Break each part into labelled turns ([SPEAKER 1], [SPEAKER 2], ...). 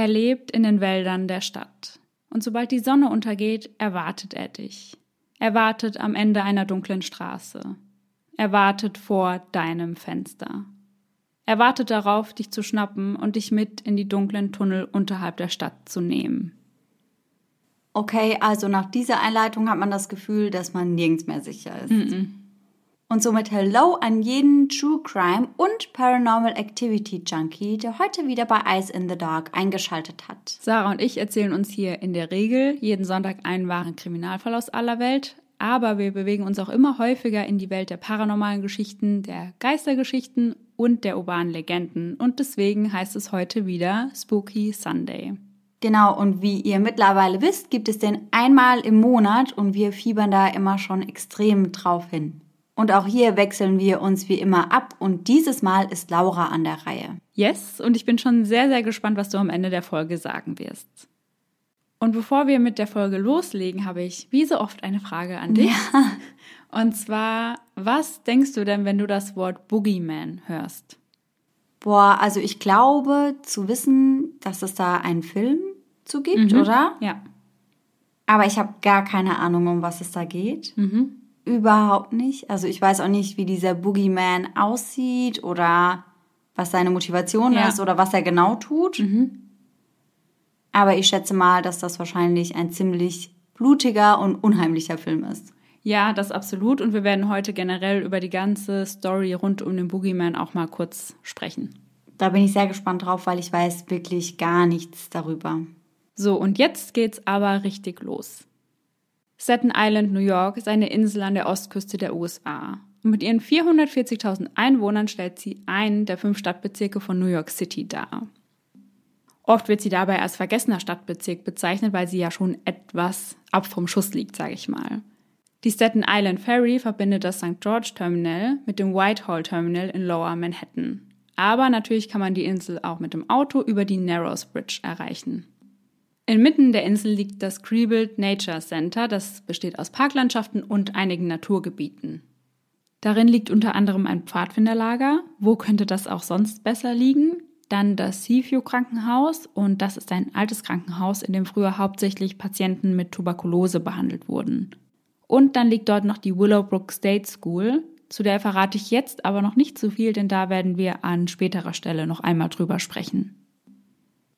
[SPEAKER 1] Er lebt in den Wäldern der Stadt. Und sobald die Sonne untergeht, erwartet er dich. Er wartet am Ende einer dunklen Straße. Er wartet vor deinem Fenster. Er wartet darauf, dich zu schnappen und dich mit in die dunklen Tunnel unterhalb der Stadt zu nehmen.
[SPEAKER 2] Okay, also nach dieser Einleitung hat man das Gefühl, dass man nirgends mehr sicher ist. Mm -mm. Und somit Hello an jeden True Crime und Paranormal Activity Junkie, der heute wieder bei Eyes in the Dark eingeschaltet hat.
[SPEAKER 1] Sarah und ich erzählen uns hier in der Regel jeden Sonntag einen wahren Kriminalfall aus aller Welt, aber wir bewegen uns auch immer häufiger in die Welt der paranormalen Geschichten, der Geistergeschichten und der urbanen Legenden. Und deswegen heißt es heute wieder Spooky Sunday.
[SPEAKER 2] Genau, und wie ihr mittlerweile wisst, gibt es den einmal im Monat und wir fiebern da immer schon extrem drauf hin. Und auch hier wechseln wir uns wie immer ab und dieses Mal ist Laura an der Reihe.
[SPEAKER 1] Yes, und ich bin schon sehr, sehr gespannt, was du am Ende der Folge sagen wirst. Und bevor wir mit der Folge loslegen, habe ich wie so oft eine Frage an dich. Ja. Und zwar, was denkst du denn, wenn du das Wort Boogeyman hörst?
[SPEAKER 2] Boah, also ich glaube zu wissen, dass es da einen Film zu gibt, mhm. oder?
[SPEAKER 1] Ja.
[SPEAKER 2] Aber ich habe gar keine Ahnung, um was es da geht.
[SPEAKER 1] Mhm.
[SPEAKER 2] Überhaupt nicht. Also ich weiß auch nicht, wie dieser Boogeyman aussieht oder was seine Motivation ja. ist oder was er genau tut.
[SPEAKER 1] Mhm.
[SPEAKER 2] Aber ich schätze mal, dass das wahrscheinlich ein ziemlich blutiger und unheimlicher Film ist.
[SPEAKER 1] Ja, das absolut. Und wir werden heute generell über die ganze Story rund um den Boogeyman auch mal kurz sprechen.
[SPEAKER 2] Da bin ich sehr gespannt drauf, weil ich weiß wirklich gar nichts darüber.
[SPEAKER 1] So, und jetzt geht's aber richtig los. Staten Island, New York, ist eine Insel an der Ostküste der USA. Und mit ihren 440.000 Einwohnern stellt sie einen der fünf Stadtbezirke von New York City dar. Oft wird sie dabei als vergessener Stadtbezirk bezeichnet, weil sie ja schon etwas ab vom Schuss liegt, sage ich mal. Die Staten Island Ferry verbindet das St. George Terminal mit dem Whitehall Terminal in Lower Manhattan. Aber natürlich kann man die Insel auch mit dem Auto über die Narrows Bridge erreichen. Inmitten der Insel liegt das Creebled Nature Center, das besteht aus Parklandschaften und einigen Naturgebieten. Darin liegt unter anderem ein Pfadfinderlager. Wo könnte das auch sonst besser liegen? Dann das Seaview Krankenhaus und das ist ein altes Krankenhaus, in dem früher hauptsächlich Patienten mit Tuberkulose behandelt wurden. Und dann liegt dort noch die Willowbrook State School, zu der verrate ich jetzt aber noch nicht zu viel, denn da werden wir an späterer Stelle noch einmal drüber sprechen.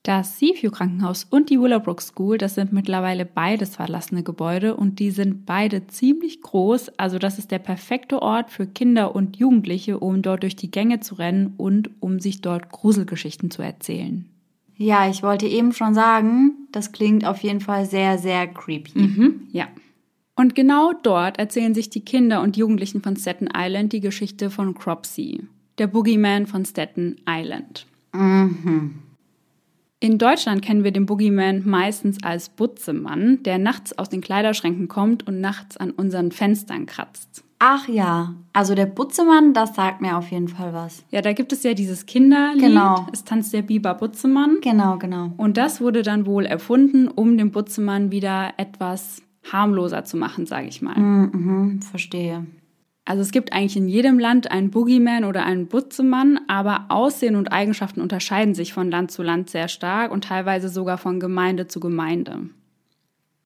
[SPEAKER 1] Das Seaview Krankenhaus und die Willowbrook School, das sind mittlerweile beides verlassene Gebäude und die sind beide ziemlich groß. Also das ist der perfekte Ort für Kinder und Jugendliche, um dort durch die Gänge zu rennen und um sich dort Gruselgeschichten zu erzählen.
[SPEAKER 2] Ja, ich wollte eben schon sagen, das klingt auf jeden Fall sehr, sehr creepy.
[SPEAKER 1] Mhm, ja. Und genau dort erzählen sich die Kinder und Jugendlichen von Staten Island die Geschichte von Cropsey, der Boogeyman von Staten Island.
[SPEAKER 2] Mhm.
[SPEAKER 1] In Deutschland kennen wir den Boogeyman meistens als Butzemann, der nachts aus den Kleiderschränken kommt und nachts an unseren Fenstern kratzt.
[SPEAKER 2] Ach ja, also der Butzemann, das sagt mir auf jeden Fall was.
[SPEAKER 1] Ja, da gibt es ja dieses Kinderlied.
[SPEAKER 2] Genau.
[SPEAKER 1] Es tanzt der Biber Butzemann.
[SPEAKER 2] Genau, genau.
[SPEAKER 1] Und das wurde dann wohl erfunden, um den Butzemann wieder etwas harmloser zu machen, sage ich mal.
[SPEAKER 2] Mhm, verstehe.
[SPEAKER 1] Also es gibt eigentlich in jedem Land einen Boogeyman oder einen Butzemann, aber Aussehen und Eigenschaften unterscheiden sich von Land zu Land sehr stark und teilweise sogar von Gemeinde zu Gemeinde.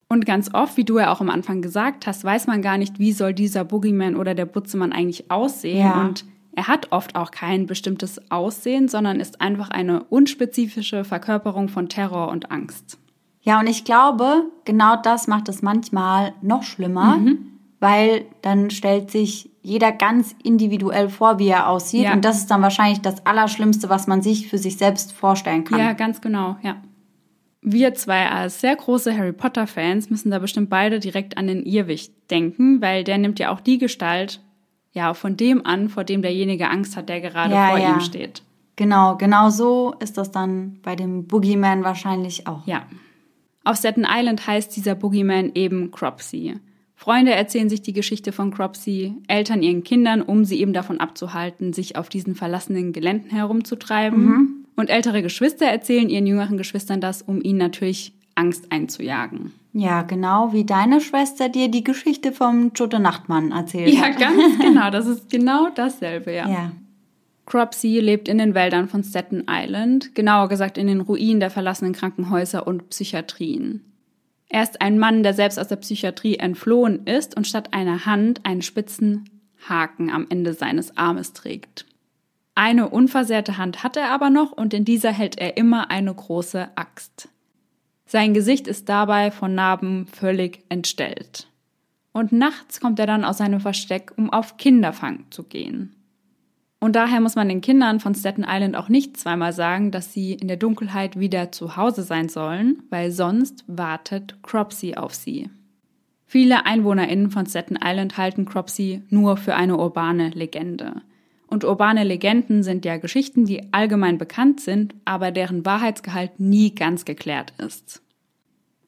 [SPEAKER 1] Und ganz oft, wie du ja auch am Anfang gesagt hast, weiß man gar nicht, wie soll dieser Boogeyman oder der Butzemann eigentlich aussehen.
[SPEAKER 2] Ja.
[SPEAKER 1] Und er hat oft auch kein bestimmtes Aussehen, sondern ist einfach eine unspezifische Verkörperung von Terror und Angst.
[SPEAKER 2] Ja, und ich glaube, genau das macht es manchmal noch schlimmer. Mhm weil dann stellt sich jeder ganz individuell vor, wie er aussieht. Ja. Und das ist dann wahrscheinlich das Allerschlimmste, was man sich für sich selbst vorstellen kann.
[SPEAKER 1] Ja, ganz genau, ja. Wir zwei als sehr große Harry Potter-Fans müssen da bestimmt beide direkt an den Irrwicht denken, weil der nimmt ja auch die Gestalt ja von dem an, vor dem derjenige Angst hat, der gerade ja, vor ja. ihm steht.
[SPEAKER 2] Genau, genau so ist das dann bei dem Boogeyman wahrscheinlich auch.
[SPEAKER 1] Ja. Auf Staten Island heißt dieser Boogeyman eben Cropsey. Freunde erzählen sich die Geschichte von Cropsey, Eltern ihren Kindern, um sie eben davon abzuhalten, sich auf diesen verlassenen Geländen herumzutreiben. Mhm. Und ältere Geschwister erzählen ihren jüngeren Geschwistern das, um ihnen natürlich Angst einzujagen.
[SPEAKER 2] Ja, genau wie deine Schwester dir die Geschichte vom Tote Nachtmann erzählt
[SPEAKER 1] ja, hat. Ja, ganz genau. Das ist genau dasselbe, ja.
[SPEAKER 2] ja.
[SPEAKER 1] Cropsey lebt in den Wäldern von Staten Island, genauer gesagt in den Ruinen der verlassenen Krankenhäuser und Psychiatrien. Er ist ein Mann, der selbst aus der Psychiatrie entflohen ist und statt einer Hand einen spitzen Haken am Ende seines Armes trägt. Eine unversehrte Hand hat er aber noch und in dieser hält er immer eine große Axt. Sein Gesicht ist dabei von Narben völlig entstellt. Und nachts kommt er dann aus seinem Versteck, um auf Kinderfang zu gehen. Und daher muss man den Kindern von Staten Island auch nicht zweimal sagen, dass sie in der Dunkelheit wieder zu Hause sein sollen, weil sonst wartet Cropsey auf sie. Viele EinwohnerInnen von Staten Island halten Cropsey nur für eine urbane Legende. Und urbane Legenden sind ja Geschichten, die allgemein bekannt sind, aber deren Wahrheitsgehalt nie ganz geklärt ist.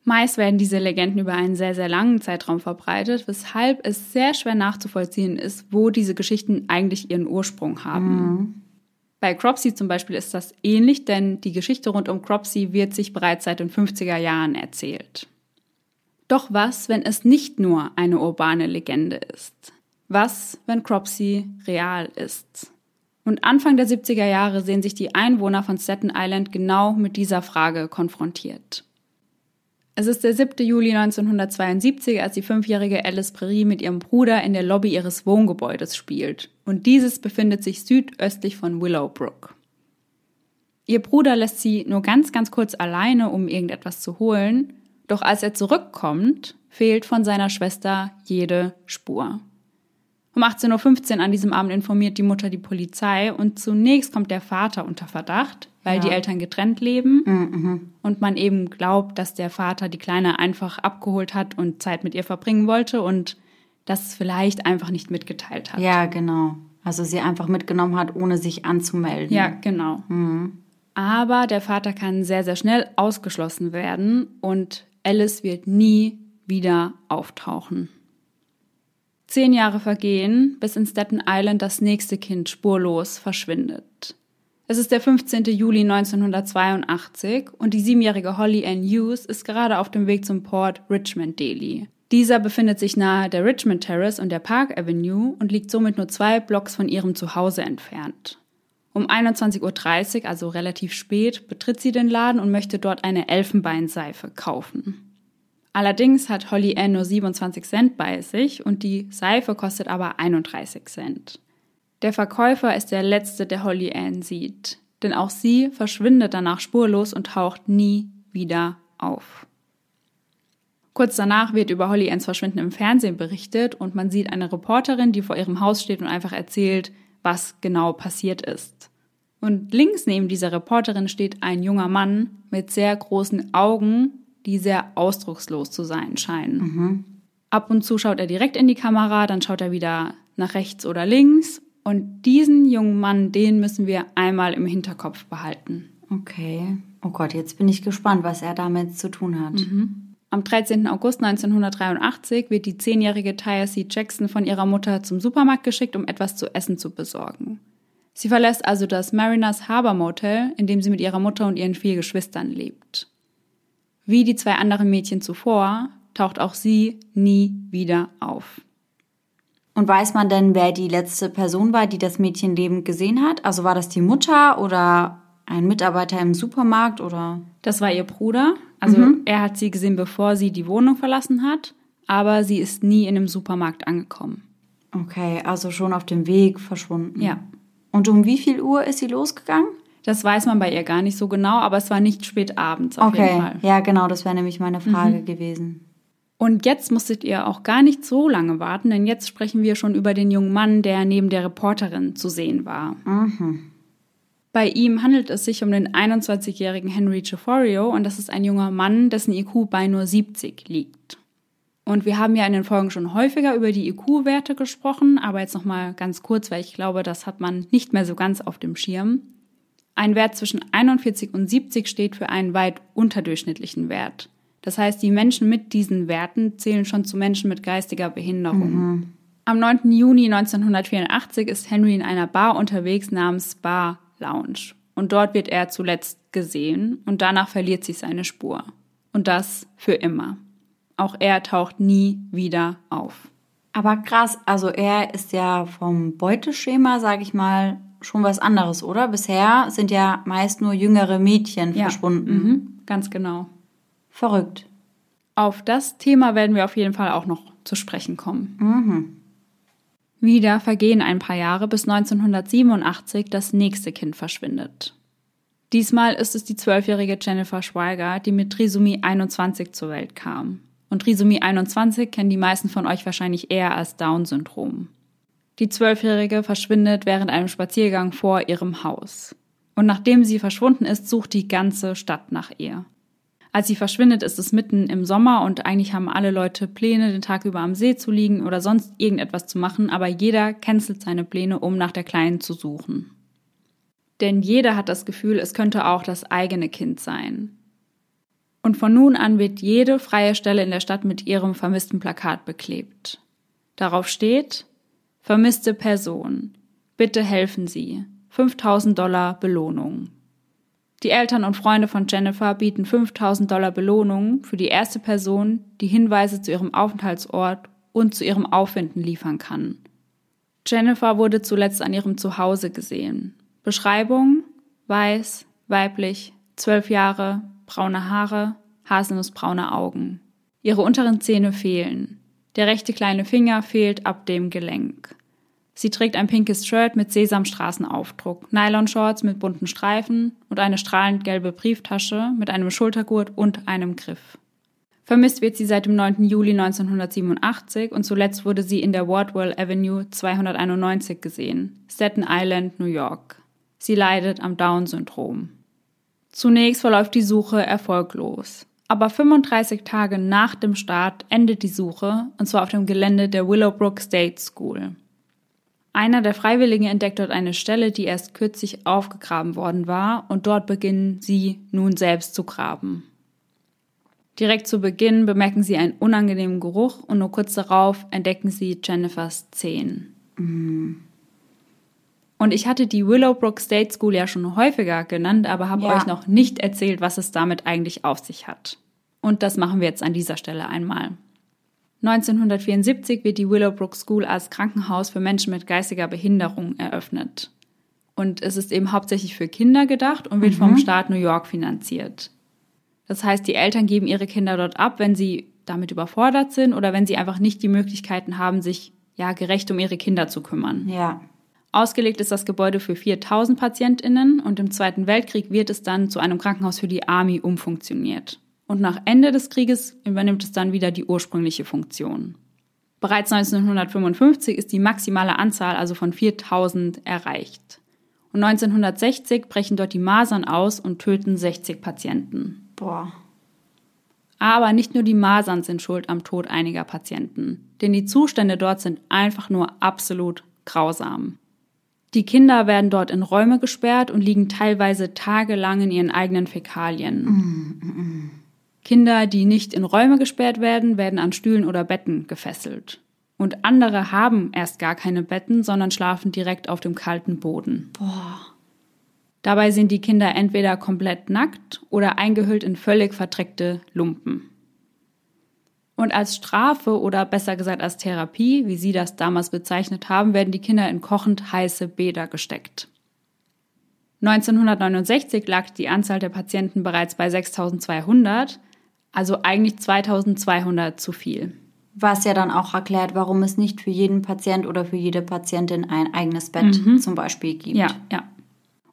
[SPEAKER 1] Meist werden diese Legenden über einen sehr, sehr langen Zeitraum verbreitet, weshalb es sehr schwer nachzuvollziehen ist, wo diese Geschichten eigentlich ihren Ursprung haben. Mhm. Bei Cropsey zum Beispiel ist das ähnlich, denn die Geschichte rund um Cropsey wird sich bereits seit den 50er Jahren erzählt. Doch was, wenn es nicht nur eine urbane Legende ist? Was, wenn Cropsey real ist? Und Anfang der 70er Jahre sehen sich die Einwohner von Staten Island genau mit dieser Frage konfrontiert. Es ist der 7. Juli 1972, als die fünfjährige Alice Prairie mit ihrem Bruder in der Lobby ihres Wohngebäudes spielt. Und dieses befindet sich südöstlich von Willowbrook. Ihr Bruder lässt sie nur ganz, ganz kurz alleine, um irgendetwas zu holen. Doch als er zurückkommt, fehlt von seiner Schwester jede Spur. Um 18.15 Uhr an diesem Abend informiert die Mutter die Polizei und zunächst kommt der Vater unter Verdacht, weil ja. die Eltern getrennt leben mhm. und man eben glaubt, dass der Vater die Kleine einfach abgeholt hat und Zeit mit ihr verbringen wollte und das vielleicht einfach nicht mitgeteilt hat.
[SPEAKER 2] Ja, genau. Also sie einfach mitgenommen hat, ohne sich anzumelden.
[SPEAKER 1] Ja, genau. Mhm. Aber der Vater kann sehr, sehr schnell ausgeschlossen werden und Alice wird nie wieder auftauchen. Zehn Jahre vergehen, bis in Staten Island das nächste Kind spurlos verschwindet. Es ist der 15. Juli 1982 und die siebenjährige Holly Ann Hughes ist gerade auf dem Weg zum Port Richmond Daily. Dieser befindet sich nahe der Richmond Terrace und der Park Avenue und liegt somit nur zwei Blocks von ihrem Zuhause entfernt. Um 21.30 Uhr, also relativ spät, betritt sie den Laden und möchte dort eine Elfenbeinseife kaufen. Allerdings hat Holly Ann nur 27 Cent bei sich und die Seife kostet aber 31 Cent. Der Verkäufer ist der Letzte, der Holly Ann sieht, denn auch sie verschwindet danach spurlos und taucht nie wieder auf. Kurz danach wird über Holly Anns Verschwinden im Fernsehen berichtet und man sieht eine Reporterin, die vor ihrem Haus steht und einfach erzählt, was genau passiert ist. Und links neben dieser Reporterin steht ein junger Mann mit sehr großen Augen, die sehr ausdruckslos zu sein scheinen. Mhm. Ab und zu schaut er direkt in die Kamera, dann schaut er wieder nach rechts oder links und diesen jungen Mann, den müssen wir einmal im Hinterkopf behalten.
[SPEAKER 2] Okay. Oh Gott, jetzt bin ich gespannt, was er damit zu tun hat.
[SPEAKER 1] Mhm. Am 13. August 1983 wird die zehnjährige C. Jackson von ihrer Mutter zum Supermarkt geschickt, um etwas zu essen zu besorgen. Sie verlässt also das Mariners Harbor Motel, in dem sie mit ihrer Mutter und ihren vier Geschwistern lebt. Wie die zwei anderen Mädchen zuvor, taucht auch sie nie wieder auf.
[SPEAKER 2] Und weiß man denn, wer die letzte Person war, die das Mädchen lebend gesehen hat? Also war das die Mutter oder ein Mitarbeiter im Supermarkt oder?
[SPEAKER 1] Das war ihr Bruder. Also mhm. er hat sie gesehen, bevor sie die Wohnung verlassen hat, aber sie ist nie in dem Supermarkt angekommen.
[SPEAKER 2] Okay, also schon auf dem Weg verschwunden.
[SPEAKER 1] Ja.
[SPEAKER 2] Und um wie viel Uhr ist sie losgegangen?
[SPEAKER 1] Das weiß man bei ihr gar nicht so genau, aber es war nicht spät abends auf
[SPEAKER 2] okay.
[SPEAKER 1] jeden Fall.
[SPEAKER 2] Ja, genau, das wäre nämlich meine Frage mhm. gewesen.
[SPEAKER 1] Und jetzt musstet ihr auch gar nicht so lange warten, denn jetzt sprechen wir schon über den jungen Mann, der neben der Reporterin zu sehen war. Mhm. Bei ihm handelt es sich um den 21-jährigen Henry Ceforio und das ist ein junger Mann, dessen IQ bei nur 70 liegt. Und wir haben ja in den Folgen schon häufiger über die IQ-Werte gesprochen, aber jetzt nochmal ganz kurz, weil ich glaube, das hat man nicht mehr so ganz auf dem Schirm. Ein Wert zwischen 41 und 70 steht für einen weit unterdurchschnittlichen Wert. Das heißt, die Menschen mit diesen Werten zählen schon zu Menschen mit geistiger Behinderung. Mhm. Am 9. Juni 1984 ist Henry in einer Bar unterwegs namens Bar Lounge. Und dort wird er zuletzt gesehen und danach verliert sich seine Spur. Und das für immer. Auch er taucht nie wieder auf.
[SPEAKER 2] Aber krass, also er ist ja vom Beuteschema, sage ich mal, schon was anderes, oder? Bisher sind ja meist nur jüngere Mädchen
[SPEAKER 1] Ja.
[SPEAKER 2] verschwunden.
[SPEAKER 1] Mhm, ganz genau.
[SPEAKER 2] Verrückt.
[SPEAKER 1] Auf das Thema werden wir auf jeden Fall auch noch zu sprechen kommen.
[SPEAKER 2] Mhm.
[SPEAKER 1] Wieder vergehen ein paar Jahre, bis 1987 das nächste Kind verschwindet. Diesmal ist es die zwölfjährige Jennifer Schweiger, die mit Trisomie 21 zur Welt kam. Und Trisomie 21 kennen die meisten von euch wahrscheinlich eher als Down-Syndrom. Die Zwölfjährige verschwindet während einem Spaziergang vor ihrem Haus. Und nachdem sie verschwunden ist, sucht die ganze Stadt nach ihr. Als sie verschwindet, ist es mitten im Sommer und eigentlich haben alle Leute Pläne, den Tag über am See zu liegen oder sonst irgendetwas zu machen, aber jeder cancelt seine Pläne, um nach der Kleinen zu suchen. Denn jeder hat das Gefühl, es könnte auch das eigene Kind sein. Und von nun an wird jede freie Stelle in der Stadt mit ihrem vermissten Plakat beklebt. Darauf steht, vermisste Person, bitte helfen Sie, 5000 Dollar Belohnung. Die Eltern und Freunde von Jennifer bieten 5000 Dollar Belohnung für die erste Person, die Hinweise zu ihrem Aufenthaltsort und zu ihrem Auffinden liefern kann. Jennifer wurde zuletzt an ihrem Zuhause gesehen. Beschreibung: weiß, weiblich, zwölf Jahre, braune Haare, haselnussbraune Augen. Ihre unteren Zähne fehlen. Der rechte kleine Finger fehlt ab dem Gelenk. Sie trägt ein pinkes Shirt mit Sesamstraßenaufdruck, Nylonshorts mit bunten Streifen und eine strahlend gelbe Brieftasche mit einem Schultergurt und einem Griff. Vermisst wird sie seit dem 9. Juli 1987 und zuletzt wurde sie in der Wardwell Avenue 291 gesehen, Staten Island, New York. Sie leidet am Down-Syndrom. Zunächst verläuft die Suche erfolglos. Aber 35 Tage nach dem Start endet die Suche, und zwar auf dem Gelände der Willowbrook State School. Einer der Freiwilligen entdeckt dort eine Stelle, die erst kürzlich aufgegraben worden war, und dort beginnen sie nun selbst zu graben. Direkt zu Beginn bemerken sie einen unangenehmen Geruch und nur kurz darauf entdecken sie Jennifers Zehen. Und ich hatte die Willowbrook State School ja schon häufiger genannt, aber habe
[SPEAKER 2] Ja.
[SPEAKER 1] euch noch nicht erzählt, was es damit eigentlich auf sich hat. Und das machen wir jetzt an dieser Stelle einmal. 1974 wird die Willowbrook School als Krankenhaus für Menschen mit geistiger Behinderung eröffnet. Und es ist eben hauptsächlich für Kinder gedacht und wird vom Staat New York finanziert. Das heißt, die Eltern geben ihre Kinder dort ab, wenn sie damit überfordert sind oder wenn sie einfach nicht die Möglichkeiten haben, sich ja gerecht um ihre Kinder zu kümmern.
[SPEAKER 2] Ja.
[SPEAKER 1] Ausgelegt ist das Gebäude für 4000 PatientInnen und im Zweiten Weltkrieg wird es dann zu einem Krankenhaus für die Army umfunktioniert. Und nach Ende des Krieges übernimmt es dann wieder die ursprüngliche Funktion. Bereits 1955 ist die maximale Anzahl also von 4000 erreicht. Und 1960 brechen dort die Masern aus und töten 60 Patienten.
[SPEAKER 2] Boah.
[SPEAKER 1] Aber nicht nur die Masern sind schuld am Tod einiger Patienten, denn die Zustände dort sind einfach nur absolut grausam. Die Kinder werden dort in Räume gesperrt und liegen teilweise tagelang in ihren eigenen Fäkalien. Kinder, die nicht in Räume gesperrt werden, werden an Stühlen oder Betten gefesselt. Und andere haben erst gar keine Betten, sondern schlafen direkt auf dem kalten Boden.
[SPEAKER 2] Boah.
[SPEAKER 1] Dabei sind die Kinder entweder komplett nackt oder eingehüllt in völlig verdreckte Lumpen. Und als Strafe oder besser gesagt als Therapie, wie sie das damals bezeichnet haben, werden die Kinder in kochend heiße Bäder gesteckt. 1969 lag die Anzahl der Patienten bereits bei 6200, also eigentlich 2200 zu viel.
[SPEAKER 2] Was ja dann auch erklärt, warum es nicht für jeden Patient oder für jede Patientin ein eigenes Bett zum Beispiel gibt.
[SPEAKER 1] Ja, ja.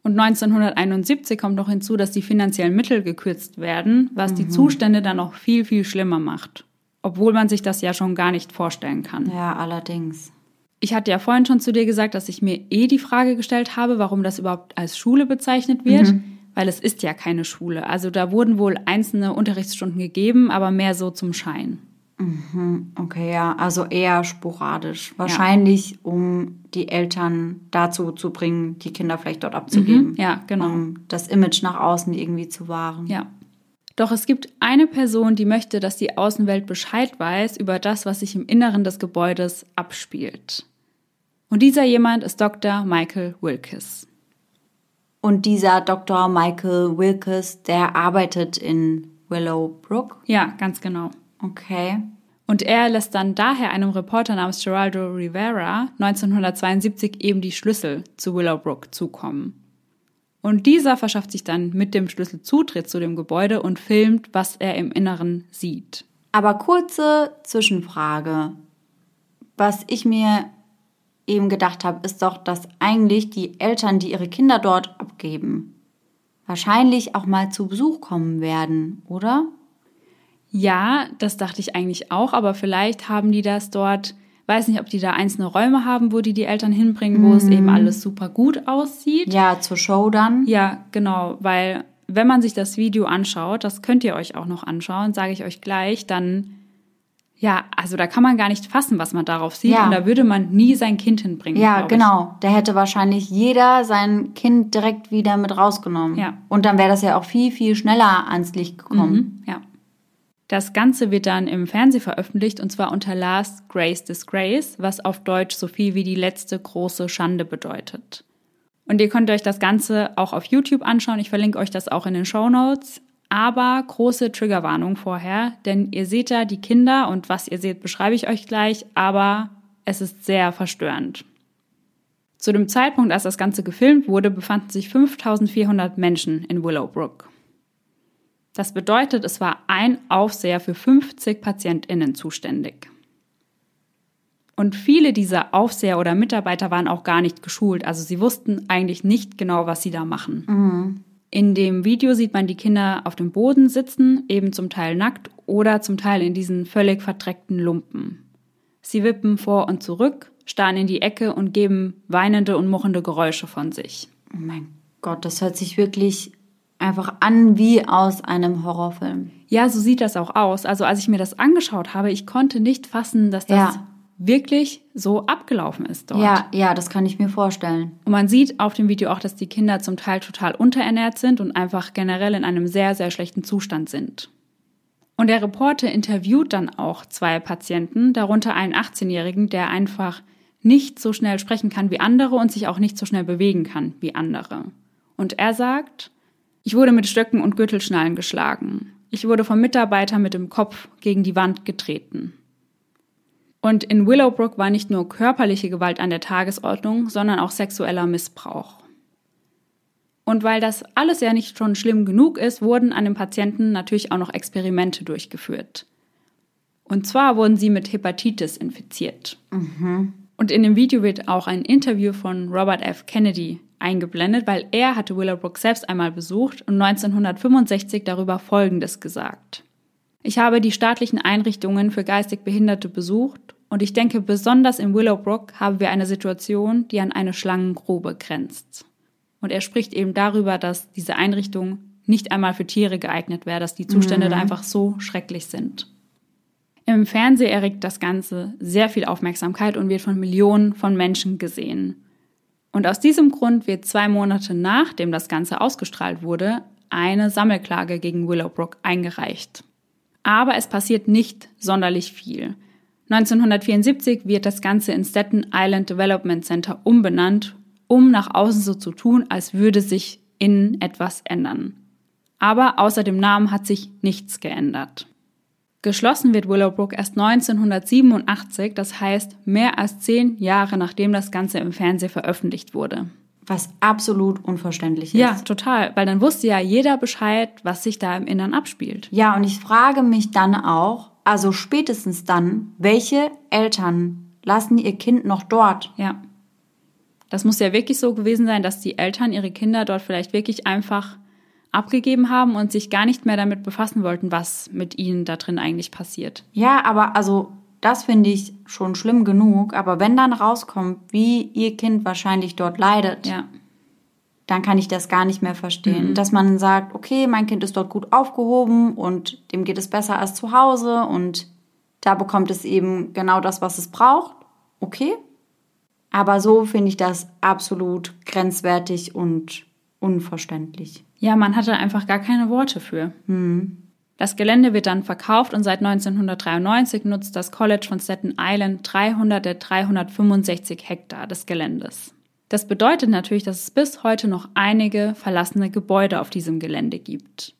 [SPEAKER 1] Und 1971 kommt noch hinzu, dass die finanziellen Mittel gekürzt werden, was die Zustände dann noch viel, viel schlimmer macht. Obwohl man sich das ja schon gar nicht vorstellen kann.
[SPEAKER 2] Ja, allerdings.
[SPEAKER 1] Ich hatte ja vorhin schon zu dir gesagt, dass ich mir eh die Frage gestellt habe, warum das überhaupt als Schule bezeichnet wird, weil es ist ja keine Schule. Also da wurden wohl einzelne Unterrichtsstunden gegeben, aber mehr so zum Schein.
[SPEAKER 2] Okay, ja, also eher sporadisch. Wahrscheinlich, um die Eltern dazu zu bringen, die Kinder vielleicht dort abzugeben.
[SPEAKER 1] Ja, genau.
[SPEAKER 2] Um das Image nach außen irgendwie zu wahren.
[SPEAKER 1] Ja. Doch es gibt eine Person, die möchte, dass die Außenwelt Bescheid weiß über das, was sich im Inneren des Gebäudes abspielt. Und dieser jemand ist Dr. Michael Wilkes.
[SPEAKER 2] Und dieser Dr. Michael Wilkes, der arbeitet in Willowbrook.
[SPEAKER 1] Ja, ganz genau.
[SPEAKER 2] Okay.
[SPEAKER 1] Und er lässt dann daher einem Reporter namens Geraldo Rivera 1972 eben die Schlüssel zu Willowbrook zukommen. Und dieser verschafft sich dann mit dem Schlüssel Zutritt zu dem Gebäude und filmt, was er im Inneren sieht.
[SPEAKER 2] Aber kurze Zwischenfrage. Was ich mir eben gedacht habe, ist doch, dass eigentlich die Eltern, die ihre Kinder dort abgeben, wahrscheinlich auch mal zu Besuch kommen werden, oder?
[SPEAKER 1] Ja, das dachte ich eigentlich auch, aber vielleicht haben die das dort, weiß nicht, ob die da einzelne Räume haben, wo die die Eltern hinbringen, wo mhm. es eben alles super gut aussieht.
[SPEAKER 2] Ja, zur Show dann.
[SPEAKER 1] Ja, genau, weil wenn man sich das Video anschaut, das könnt ihr euch auch noch anschauen, sage ich euch gleich, dann ja, also da kann man gar nicht fassen, was man darauf sieht. Ja. Und da würde man nie sein Kind hinbringen.
[SPEAKER 2] Ja, genau. Da hätte wahrscheinlich jeder sein Kind direkt wieder mit rausgenommen. Ja. Und dann wäre das ja auch viel, viel schneller ans Licht gekommen.
[SPEAKER 1] Mhm, ja. Das Ganze wird dann im Fernsehen veröffentlicht und zwar unter Last Grace Disgrace, was auf Deutsch so viel wie die letzte große Schande bedeutet. Und ihr könnt euch das Ganze auch auf YouTube anschauen. Ich verlinke euch das auch in den Show Notes. Aber große Triggerwarnung vorher, denn ihr seht da die Kinder und was ihr seht, beschreibe ich euch gleich, aber es ist sehr verstörend. Zu dem Zeitpunkt, als das Ganze gefilmt wurde, befanden sich 5400 Menschen in Willowbrook. Das bedeutet, es war ein Aufseher für 50 PatientInnen zuständig. Und viele dieser Aufseher oder Mitarbeiter waren auch gar nicht geschult. Also sie wussten eigentlich nicht genau, was sie da machen. Mhm. In dem Video sieht man die Kinder auf dem Boden sitzen, eben zum Teil nackt oder zum Teil in diesen völlig verdreckten Lumpen. Sie wippen vor und zurück, starren in die Ecke und geben weinende und murrende Geräusche von sich.
[SPEAKER 2] Oh mein Gott, das hört sich wirklich einfach an wie aus einem Horrorfilm.
[SPEAKER 1] Ja, so sieht das auch aus. Also als ich mir das angeschaut habe, ich konnte nicht fassen, dass das ja. Wirklich so abgelaufen ist dort.
[SPEAKER 2] Ja, ja, das kann ich mir vorstellen.
[SPEAKER 1] Und man sieht auf dem Video auch, dass die Kinder zum Teil total unterernährt sind und einfach generell in einem sehr, sehr schlechten Zustand sind. Und der Reporter interviewt dann auch zwei Patienten, darunter einen 18-Jährigen, der einfach nicht so schnell sprechen kann wie andere und sich auch nicht so schnell bewegen kann wie andere. Und er sagt, ich wurde mit Stöcken und Gürtelschnallen geschlagen. Ich wurde vom Mitarbeiter mit dem Kopf gegen die Wand getreten. Und in Willowbrook war nicht nur körperliche Gewalt an der Tagesordnung, sondern auch sexueller Missbrauch. Und weil das alles ja nicht schon schlimm genug ist, wurden an dem Patienten natürlich auch noch Experimente durchgeführt. Und zwar wurden sie mit Hepatitis infiziert. Mhm. Und in dem Video wird auch ein Interview von Robert F. Kennedy eingeblendet, weil er hatte Willowbrook selbst einmal besucht und 1965 darüber Folgendes gesagt. Ich habe die staatlichen Einrichtungen für geistig Behinderte besucht und ich denke, besonders in Willowbrook haben wir eine Situation, die an eine Schlangengrube grenzt. Und er spricht eben darüber, dass diese Einrichtung nicht einmal für Tiere geeignet wäre, dass die Zustände mhm. da einfach so schrecklich sind. Im Fernsehen erregt das Ganze sehr viel Aufmerksamkeit und wird von Millionen von Menschen gesehen. Und aus diesem Grund wird zwei Monate nachdem das Ganze ausgestrahlt wurde, eine Sammelklage gegen Willowbrook eingereicht. Aber es passiert nicht sonderlich viel. 1974 wird das Ganze in Staten Island Development Center umbenannt, um nach außen so zu tun, als würde sich innen etwas ändern. Aber außer dem Namen hat sich nichts geändert. Geschlossen wird Willowbrook erst 1987, das heißt mehr als zehn Jahre nachdem das Ganze im Fernsehen veröffentlicht wurde.
[SPEAKER 2] Was absolut unverständlich ist.
[SPEAKER 1] Ja, total, weil dann wusste ja jeder Bescheid, was sich da im Innern abspielt.
[SPEAKER 2] Ja, und ich frage mich dann auch, also spätestens dann, welche Eltern lassen ihr Kind noch dort?
[SPEAKER 1] Ja. Das muss ja wirklich so gewesen sein, dass die Eltern ihre Kinder dort vielleicht wirklich einfach abgegeben haben und sich gar nicht mehr damit befassen wollten, was mit ihnen da drin eigentlich passiert.
[SPEAKER 2] Ja, aber also das finde ich schon schlimm genug. Aber wenn dann rauskommt, wie ihr Kind wahrscheinlich dort leidet, ja. Dann kann ich das gar nicht mehr verstehen. Mhm. Dass man sagt, okay, mein Kind ist dort gut aufgehoben und dem geht es besser als zu Hause und da bekommt es eben genau das, was es braucht. Okay. Aber so finde ich das absolut grenzwertig und unverständlich.
[SPEAKER 1] Ja, man hatte einfach gar keine Worte für. Hm. Das Gelände wird dann verkauft und seit 1993 nutzt das College von Staten Island 300 der 365 Hektar des Geländes. Das bedeutet natürlich, dass es bis heute noch einige verlassene Gebäude auf diesem Gelände gibt.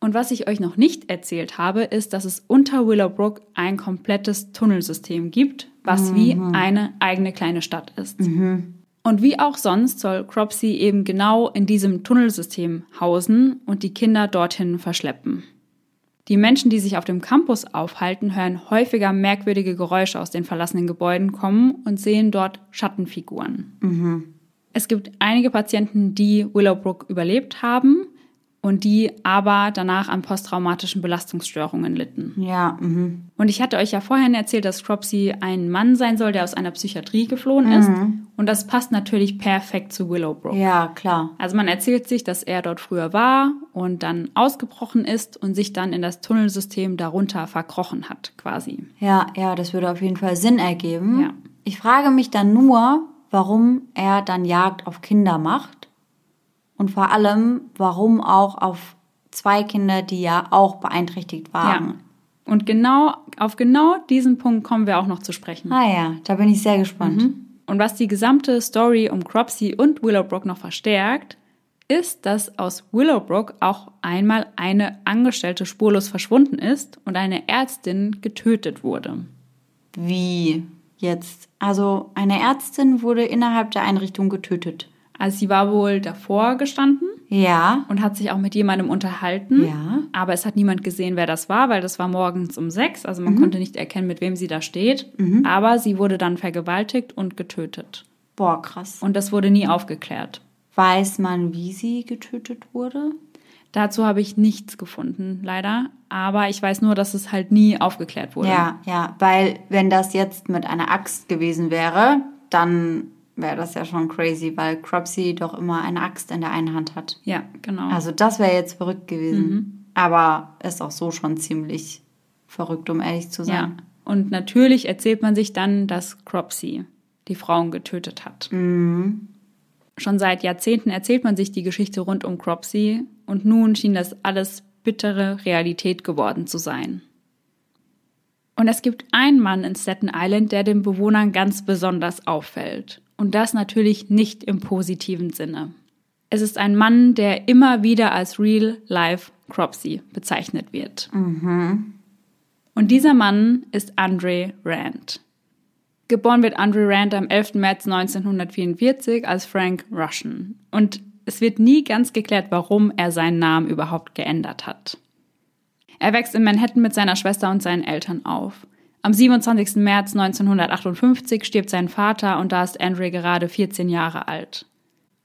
[SPEAKER 1] Und was ich euch noch nicht erzählt habe, ist, dass es unter Willowbrook ein komplettes Tunnelsystem gibt, was mhm. wie eine eigene kleine Stadt ist. Mhm. Und wie auch sonst soll Cropsey eben genau in diesem Tunnelsystem hausen und die Kinder dorthin verschleppen. Die Menschen, die sich auf dem Campus aufhalten, hören häufiger merkwürdige Geräusche aus den verlassenen Gebäuden kommen und sehen dort Schattenfiguren. Mhm. Es gibt einige Patienten, die Willowbrook überlebt haben und die aber danach an posttraumatischen Belastungsstörungen litten.
[SPEAKER 2] Ja. Mhm.
[SPEAKER 1] Und ich hatte euch ja vorhin erzählt, dass Cropsey ein Mann sein soll, der aus einer Psychiatrie geflohen mhm. ist. Und das passt natürlich perfekt zu Willowbrook.
[SPEAKER 2] Ja, klar.
[SPEAKER 1] Also man erzählt sich, dass er dort früher war und dann ausgebrochen ist und sich dann in das Tunnelsystem darunter verkrochen hat, quasi.
[SPEAKER 2] Ja, ja, das würde auf jeden Fall Sinn ergeben. Ja. Ich frage mich dann nur, warum er dann Jagd auf Kinder macht und vor allem, warum auch auf zwei Kinder, die ja auch beeinträchtigt waren. Ja.
[SPEAKER 1] Und genau auf genau diesen Punkt kommen wir auch noch zu sprechen.
[SPEAKER 2] Ah ja, da bin ich sehr gespannt. Mhm.
[SPEAKER 1] Und was die gesamte Story um Cropsey und Willowbrook noch verstärkt, ist, dass aus Willowbrook auch einmal eine Angestellte spurlos verschwunden ist und eine Ärztin getötet wurde.
[SPEAKER 2] Wie jetzt? Also eine Ärztin wurde innerhalb der Einrichtung getötet.
[SPEAKER 1] Also sie war wohl davor gestanden.
[SPEAKER 2] Ja.
[SPEAKER 1] Und hat sich auch mit jemandem unterhalten.
[SPEAKER 2] Ja.
[SPEAKER 1] Aber es hat niemand gesehen, wer das war, weil das war morgens um sechs. Also man mhm. konnte nicht erkennen, mit wem sie da steht. Mhm. Aber sie wurde dann vergewaltigt und getötet.
[SPEAKER 2] Boah, krass.
[SPEAKER 1] Und das wurde nie aufgeklärt.
[SPEAKER 2] Weiß man, wie sie getötet wurde?
[SPEAKER 1] Dazu habe ich nichts gefunden, leider. Aber ich weiß nur, dass es halt nie aufgeklärt wurde.
[SPEAKER 2] Ja, ja, weil wenn das jetzt mit einer Axt gewesen wäre, dann wäre das ja schon crazy, weil Cropsy doch immer eine Axt in der einen Hand hat.
[SPEAKER 1] Ja, genau.
[SPEAKER 2] Also das wäre jetzt verrückt gewesen. Mhm. Aber ist auch so schon ziemlich verrückt, um ehrlich zu sein. Ja.
[SPEAKER 1] Und natürlich erzählt man sich dann, dass Cropsy die Frauen getötet hat.
[SPEAKER 2] Mhm.
[SPEAKER 1] Schon seit Jahrzehnten erzählt man sich die Geschichte rund um Cropsy und nun schien das alles bittere Realität geworden zu sein. Und es gibt einen Mann in Staten Island, der den Bewohnern ganz besonders auffällt. Und das natürlich nicht im positiven Sinne. Es ist ein Mann, der immer wieder als Real Life Cropsy bezeichnet wird.
[SPEAKER 2] Mhm.
[SPEAKER 1] Und dieser Mann ist Andre Rand. Geboren wird Andre Rand am 11. März 1944 als Frank Russian. Und es wird nie ganz geklärt, warum er seinen Namen überhaupt geändert hat. Er wächst in Manhattan mit seiner Schwester und seinen Eltern auf. Am 27. März 1958 stirbt sein Vater und da ist Andre gerade 14 Jahre alt.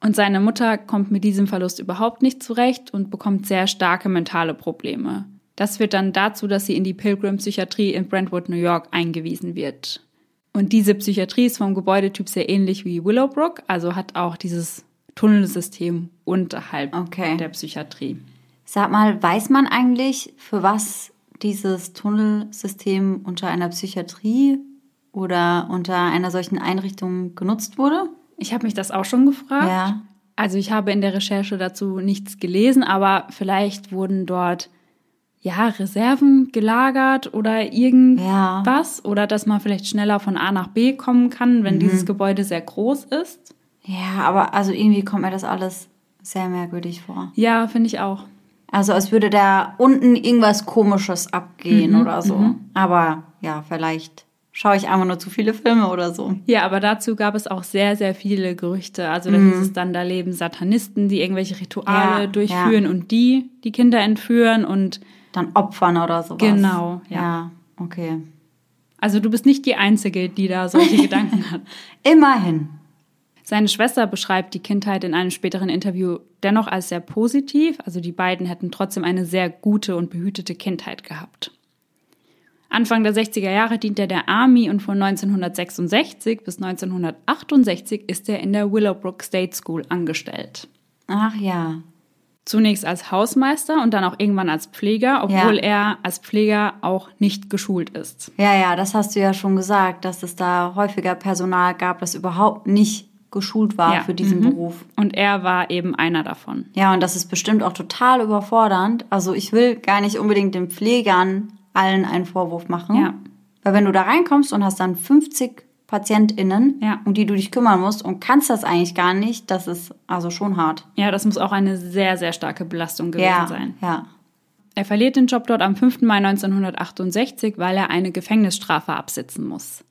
[SPEAKER 1] Und seine Mutter kommt mit diesem Verlust überhaupt nicht zurecht und bekommt sehr starke mentale Probleme. Das führt dann dazu, dass sie in die Pilgrim-Psychiatrie in Brentwood, New York eingewiesen wird. Und diese Psychiatrie ist vom Gebäudetyp sehr ähnlich wie Willowbrook, also hat auch dieses Tunnelsystem unterhalb okay. der Psychiatrie.
[SPEAKER 2] Sag mal, weiß man eigentlich, für was dieses Tunnelsystem unter einer Psychiatrie oder unter einer solchen Einrichtung genutzt wurde?
[SPEAKER 1] Ich habe mich das auch schon gefragt.
[SPEAKER 2] Ja.
[SPEAKER 1] Also ich habe in der Recherche dazu nichts gelesen, aber vielleicht wurden dort ja Reserven gelagert oder irgendwas ja. oder dass man vielleicht schneller von A nach B kommen kann, wenn mhm. dieses Gebäude sehr groß ist.
[SPEAKER 2] Ja, aber also irgendwie kommt mir das alles sehr merkwürdig vor.
[SPEAKER 1] Ja, finde ich auch.
[SPEAKER 2] Also als würde da unten irgendwas Komisches abgehen mhm, oder so. Mhm. Aber ja, vielleicht schaue ich einfach nur zu viele Filme oder so.
[SPEAKER 1] Ja, aber dazu gab es auch sehr, sehr viele Gerüchte. Also da mhm. hieß es dann, da leben Satanisten, die irgendwelche Rituale ja, durchführen ja. und die die Kinder entführen und
[SPEAKER 2] dann opfern oder sowas.
[SPEAKER 1] Genau,
[SPEAKER 2] ja. Ja, okay.
[SPEAKER 1] Also du bist nicht die Einzige, die da solche Gedanken hat.
[SPEAKER 2] Immerhin.
[SPEAKER 1] Seine Schwester beschreibt die Kindheit in einem späteren Interview dennoch als sehr positiv, also die beiden hätten trotzdem eine sehr gute und behütete Kindheit gehabt. Anfang der 60er Jahre dient er der Army und von 1966 bis 1968 ist er in der Willowbrook State School angestellt.
[SPEAKER 2] Ach ja.
[SPEAKER 1] Zunächst als Hausmeister und dann auch irgendwann als Pfleger, obwohl ja. er als Pfleger auch nicht geschult ist.
[SPEAKER 2] Ja, ja, das hast du ja schon gesagt, dass es da häufiger Personal gab, das überhaupt nicht geschult war ja. für diesen mhm. Beruf.
[SPEAKER 1] Und er war eben einer davon.
[SPEAKER 2] Ja, und das ist bestimmt auch total überfordernd. Also ich will gar nicht unbedingt den Pflegern allen einen Vorwurf machen.
[SPEAKER 1] Ja.
[SPEAKER 2] Weil wenn du da reinkommst und hast dann 50 PatientInnen,
[SPEAKER 1] ja.
[SPEAKER 2] um die du dich kümmern musst und kannst das eigentlich gar nicht, das ist also schon hart.
[SPEAKER 1] Ja, das muss auch eine sehr, sehr starke Belastung gewesen
[SPEAKER 2] ja,
[SPEAKER 1] sein.
[SPEAKER 2] Ja.
[SPEAKER 1] Er verliert den Job dort am 5. Mai 1968, weil er eine Gefängnisstrafe absitzen muss.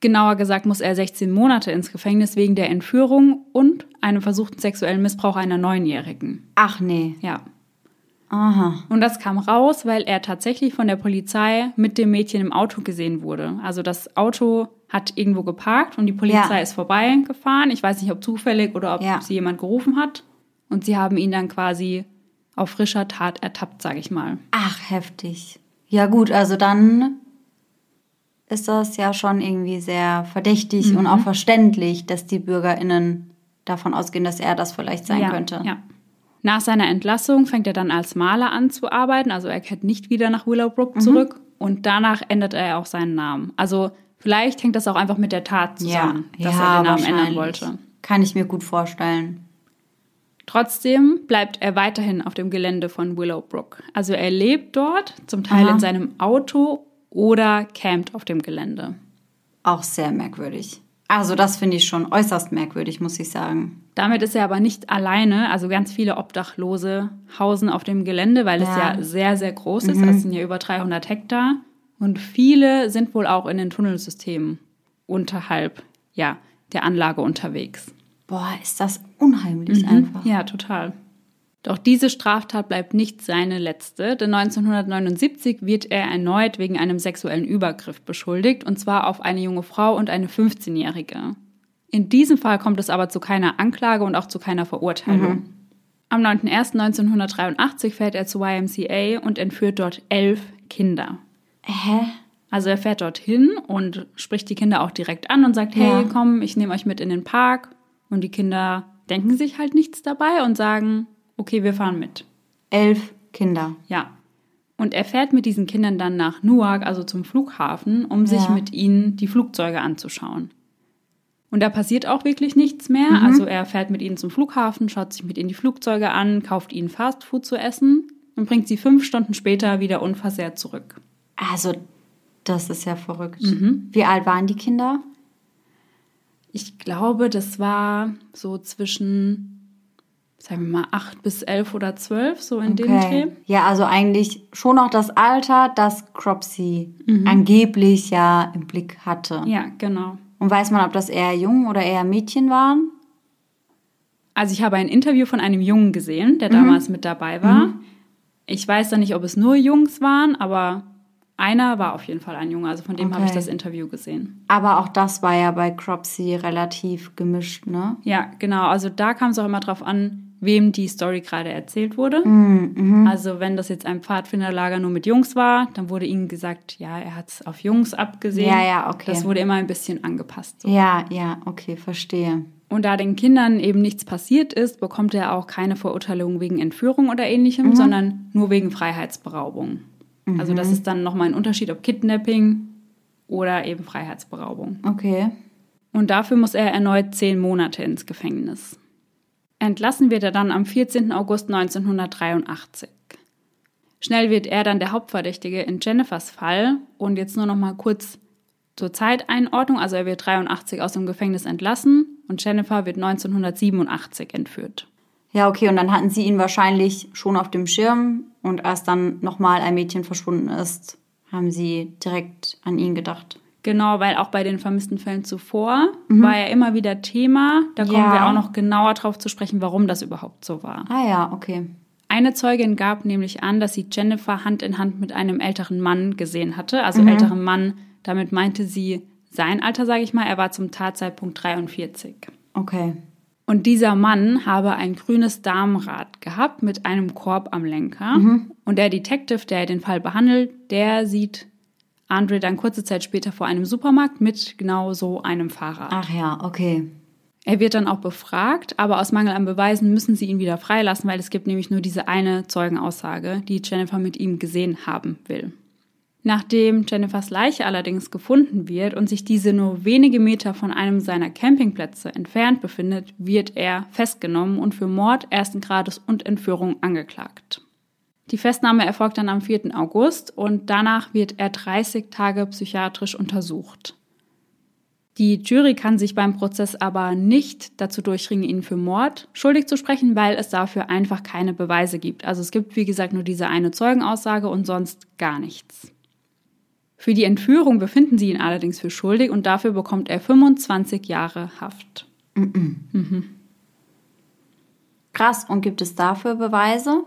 [SPEAKER 1] Genauer gesagt muss er 16 Monate ins Gefängnis wegen der Entführung und einem versuchten sexuellen Missbrauch einer Neunjährigen.
[SPEAKER 2] Ach nee.
[SPEAKER 1] Ja.
[SPEAKER 2] Aha.
[SPEAKER 1] Und das kam raus, weil er tatsächlich von der Polizei mit dem Mädchen im Auto gesehen wurde. Also das Auto hat irgendwo geparkt und die Polizei
[SPEAKER 2] Ja.
[SPEAKER 1] ist vorbeigefahren. Ich weiß nicht, ob zufällig oder ob
[SPEAKER 2] Ja.
[SPEAKER 1] sie jemand gerufen hat. Und sie haben ihn dann quasi auf frischer Tat ertappt, sage ich mal.
[SPEAKER 2] Ach, heftig. Ja gut, also dann ist das ja schon irgendwie sehr verdächtig
[SPEAKER 1] Mhm.
[SPEAKER 2] und auch verständlich, dass die BürgerInnen davon ausgehen, dass er das vielleicht sein
[SPEAKER 1] ja,
[SPEAKER 2] könnte.
[SPEAKER 1] Ja. Nach seiner Entlassung fängt er dann als Maler an zu arbeiten. Also er kehrt nicht wieder nach Willowbrook
[SPEAKER 2] Mhm.
[SPEAKER 1] zurück. Und danach ändert er auch seinen Namen. Also vielleicht hängt das auch einfach mit der Tat zusammen, dass er den Namen ändern wollte.
[SPEAKER 2] Kann ich mir gut vorstellen.
[SPEAKER 1] Trotzdem bleibt er weiterhin auf dem Gelände von Willowbrook. Also er lebt dort, zum Teil
[SPEAKER 2] Aha.
[SPEAKER 1] in seinem Auto oder campt auf dem Gelände.
[SPEAKER 2] Auch sehr merkwürdig. Also das finde ich schon äußerst merkwürdig, muss ich sagen.
[SPEAKER 1] Damit ist er aber nicht alleine. Also ganz viele Obdachlose hausen auf dem Gelände, weil es
[SPEAKER 2] Ja.
[SPEAKER 1] ja sehr, sehr groß ist. Das sind ja über 300 Hektar. Und viele sind wohl auch in den Tunnelsystemen unterhalb ja, der Anlage unterwegs.
[SPEAKER 2] Boah, ist das unheimlich einfach.
[SPEAKER 1] Ja, total. Doch diese Straftat bleibt nicht seine letzte, denn 1979 wird er erneut wegen einem sexuellen Übergriff beschuldigt, und zwar auf eine junge Frau und eine 15-Jährige. In diesem Fall kommt es aber zu keiner Anklage und auch zu keiner Verurteilung. Am 9.01.1983 fährt er zu YMCA und entführt dort elf Kinder.
[SPEAKER 2] Hä?
[SPEAKER 1] Also er fährt dorthin und spricht die Kinder auch direkt an und sagt, hey,
[SPEAKER 2] Ja.
[SPEAKER 1] komm, ich nehme euch mit in den Park. Und die Kinder denken sich halt nichts dabei und sagen, okay, wir fahren mit.
[SPEAKER 2] Elf Kinder.
[SPEAKER 1] Ja. Und er fährt mit diesen Kindern dann nach Newark, also zum Flughafen, um sich
[SPEAKER 2] Ja.
[SPEAKER 1] mit ihnen die Flugzeuge anzuschauen. Und da passiert auch wirklich nichts mehr.
[SPEAKER 2] Mhm.
[SPEAKER 1] Also er fährt mit ihnen zum Flughafen, schaut sich mit ihnen die Flugzeuge an, kauft ihnen Fastfood zu essen und bringt sie fünf Stunden später wieder unversehrt zurück.
[SPEAKER 2] Also, das ist ja verrückt.
[SPEAKER 1] Mhm.
[SPEAKER 2] Wie alt waren die Kinder?
[SPEAKER 1] Ich glaube, das war so zwischen, sagen wir mal, acht bis elf oder zwölf, so in dem Dreh.
[SPEAKER 2] Ja, also eigentlich schon noch das Alter, das Cropsy
[SPEAKER 1] Mhm.
[SPEAKER 2] angeblich ja im Blick hatte.
[SPEAKER 1] Ja, genau.
[SPEAKER 2] Und weiß man, ob das eher Jungen oder eher Mädchen waren?
[SPEAKER 1] Also ich habe ein Interview von einem Jungen gesehen,
[SPEAKER 2] Mhm.
[SPEAKER 1] der damals mit dabei war. Ich weiß da nicht, ob es nur Jungs waren, aber einer war auf jeden Fall ein Junge. Also von dem habe ich
[SPEAKER 2] Okay.
[SPEAKER 1] das Interview gesehen.
[SPEAKER 2] Aber auch das war ja bei Cropsy relativ gemischt, ne?
[SPEAKER 1] Ja, genau. Also da kam es auch immer drauf an, wem die Story gerade erzählt wurde.
[SPEAKER 2] Mhm,
[SPEAKER 1] Also wenn das jetzt ein Pfadfinderlager nur mit Jungs war, dann wurde ihnen gesagt, ja, er hat es auf Jungs abgesehen.
[SPEAKER 2] Ja, ja, okay.
[SPEAKER 1] Das wurde immer ein bisschen angepasst. So.
[SPEAKER 2] Ja, ja, okay, verstehe.
[SPEAKER 1] Und da den Kindern eben nichts passiert ist, bekommt er auch keine Verurteilung wegen Entführung oder ähnlichem,
[SPEAKER 2] Mhm.
[SPEAKER 1] sondern nur wegen Freiheitsberaubung. Also das ist dann nochmal ein Unterschied, ob Kidnapping oder eben Freiheitsberaubung.
[SPEAKER 2] Okay.
[SPEAKER 1] Und dafür muss er erneut zehn Monate ins Gefängnis. Entlassen wird er dann am 14. August 1983. Schnell wird er dann der Hauptverdächtige in Jennifers Fall. Und jetzt nur noch mal kurz zur Zeiteinordnung. Also er wird 83 aus dem Gefängnis entlassen und Jennifer wird 1987 entführt.
[SPEAKER 2] Ja, okay, und dann hatten sie ihn wahrscheinlich schon auf dem Schirm und als dann nochmal ein Mädchen verschwunden ist, haben sie direkt an ihn gedacht.
[SPEAKER 1] Genau, weil auch bei den vermissten Fällen zuvor war er immer wieder Thema. Da kommen
[SPEAKER 2] Ja.
[SPEAKER 1] wir auch noch genauer drauf zu sprechen, warum das überhaupt so war.
[SPEAKER 2] Ah ja, okay.
[SPEAKER 1] Eine Zeugin gab nämlich an, dass sie Jennifer Hand in Hand mit einem älteren Mann gesehen hatte. Also älteren Mann, damit meinte sie sein Alter, sage ich mal. Er war zum Tatzeitpunkt 43.
[SPEAKER 2] Okay.
[SPEAKER 1] Und dieser Mann habe ein grünes Damenrad gehabt mit einem Korb am Lenker. Und der Detective, der den Fall behandelt, der sieht Andre dann kurze Zeit später vor einem Supermarkt mit genau so einem Fahrrad.
[SPEAKER 2] Ach ja, okay.
[SPEAKER 1] Er wird dann auch befragt, aber aus Mangel an Beweisen müssen sie ihn wieder freilassen, weil es gibt nämlich nur diese eine Zeugenaussage, die Jennifer mit ihm gesehen haben will. Nachdem Jennifers Leiche allerdings gefunden wird und sich diese nur wenige Meter von einem seiner Campingplätze entfernt befindet, wird er festgenommen und für Mord ersten Grades und Entführung angeklagt. Die Festnahme erfolgt dann am 4. August und danach wird er 30 Tage psychiatrisch untersucht. Die Jury kann sich beim Prozess aber nicht dazu durchringen, ihn für Mord schuldig zu sprechen, weil es dafür einfach keine Beweise gibt. Also es gibt, wie gesagt, nur diese eine Zeugenaussage und sonst gar nichts. Für die Entführung befinden sie ihn allerdings für schuldig und dafür bekommt er 25 Jahre Haft. Mm -mm.
[SPEAKER 2] Mhm. Krass, und gibt es dafür Beweise?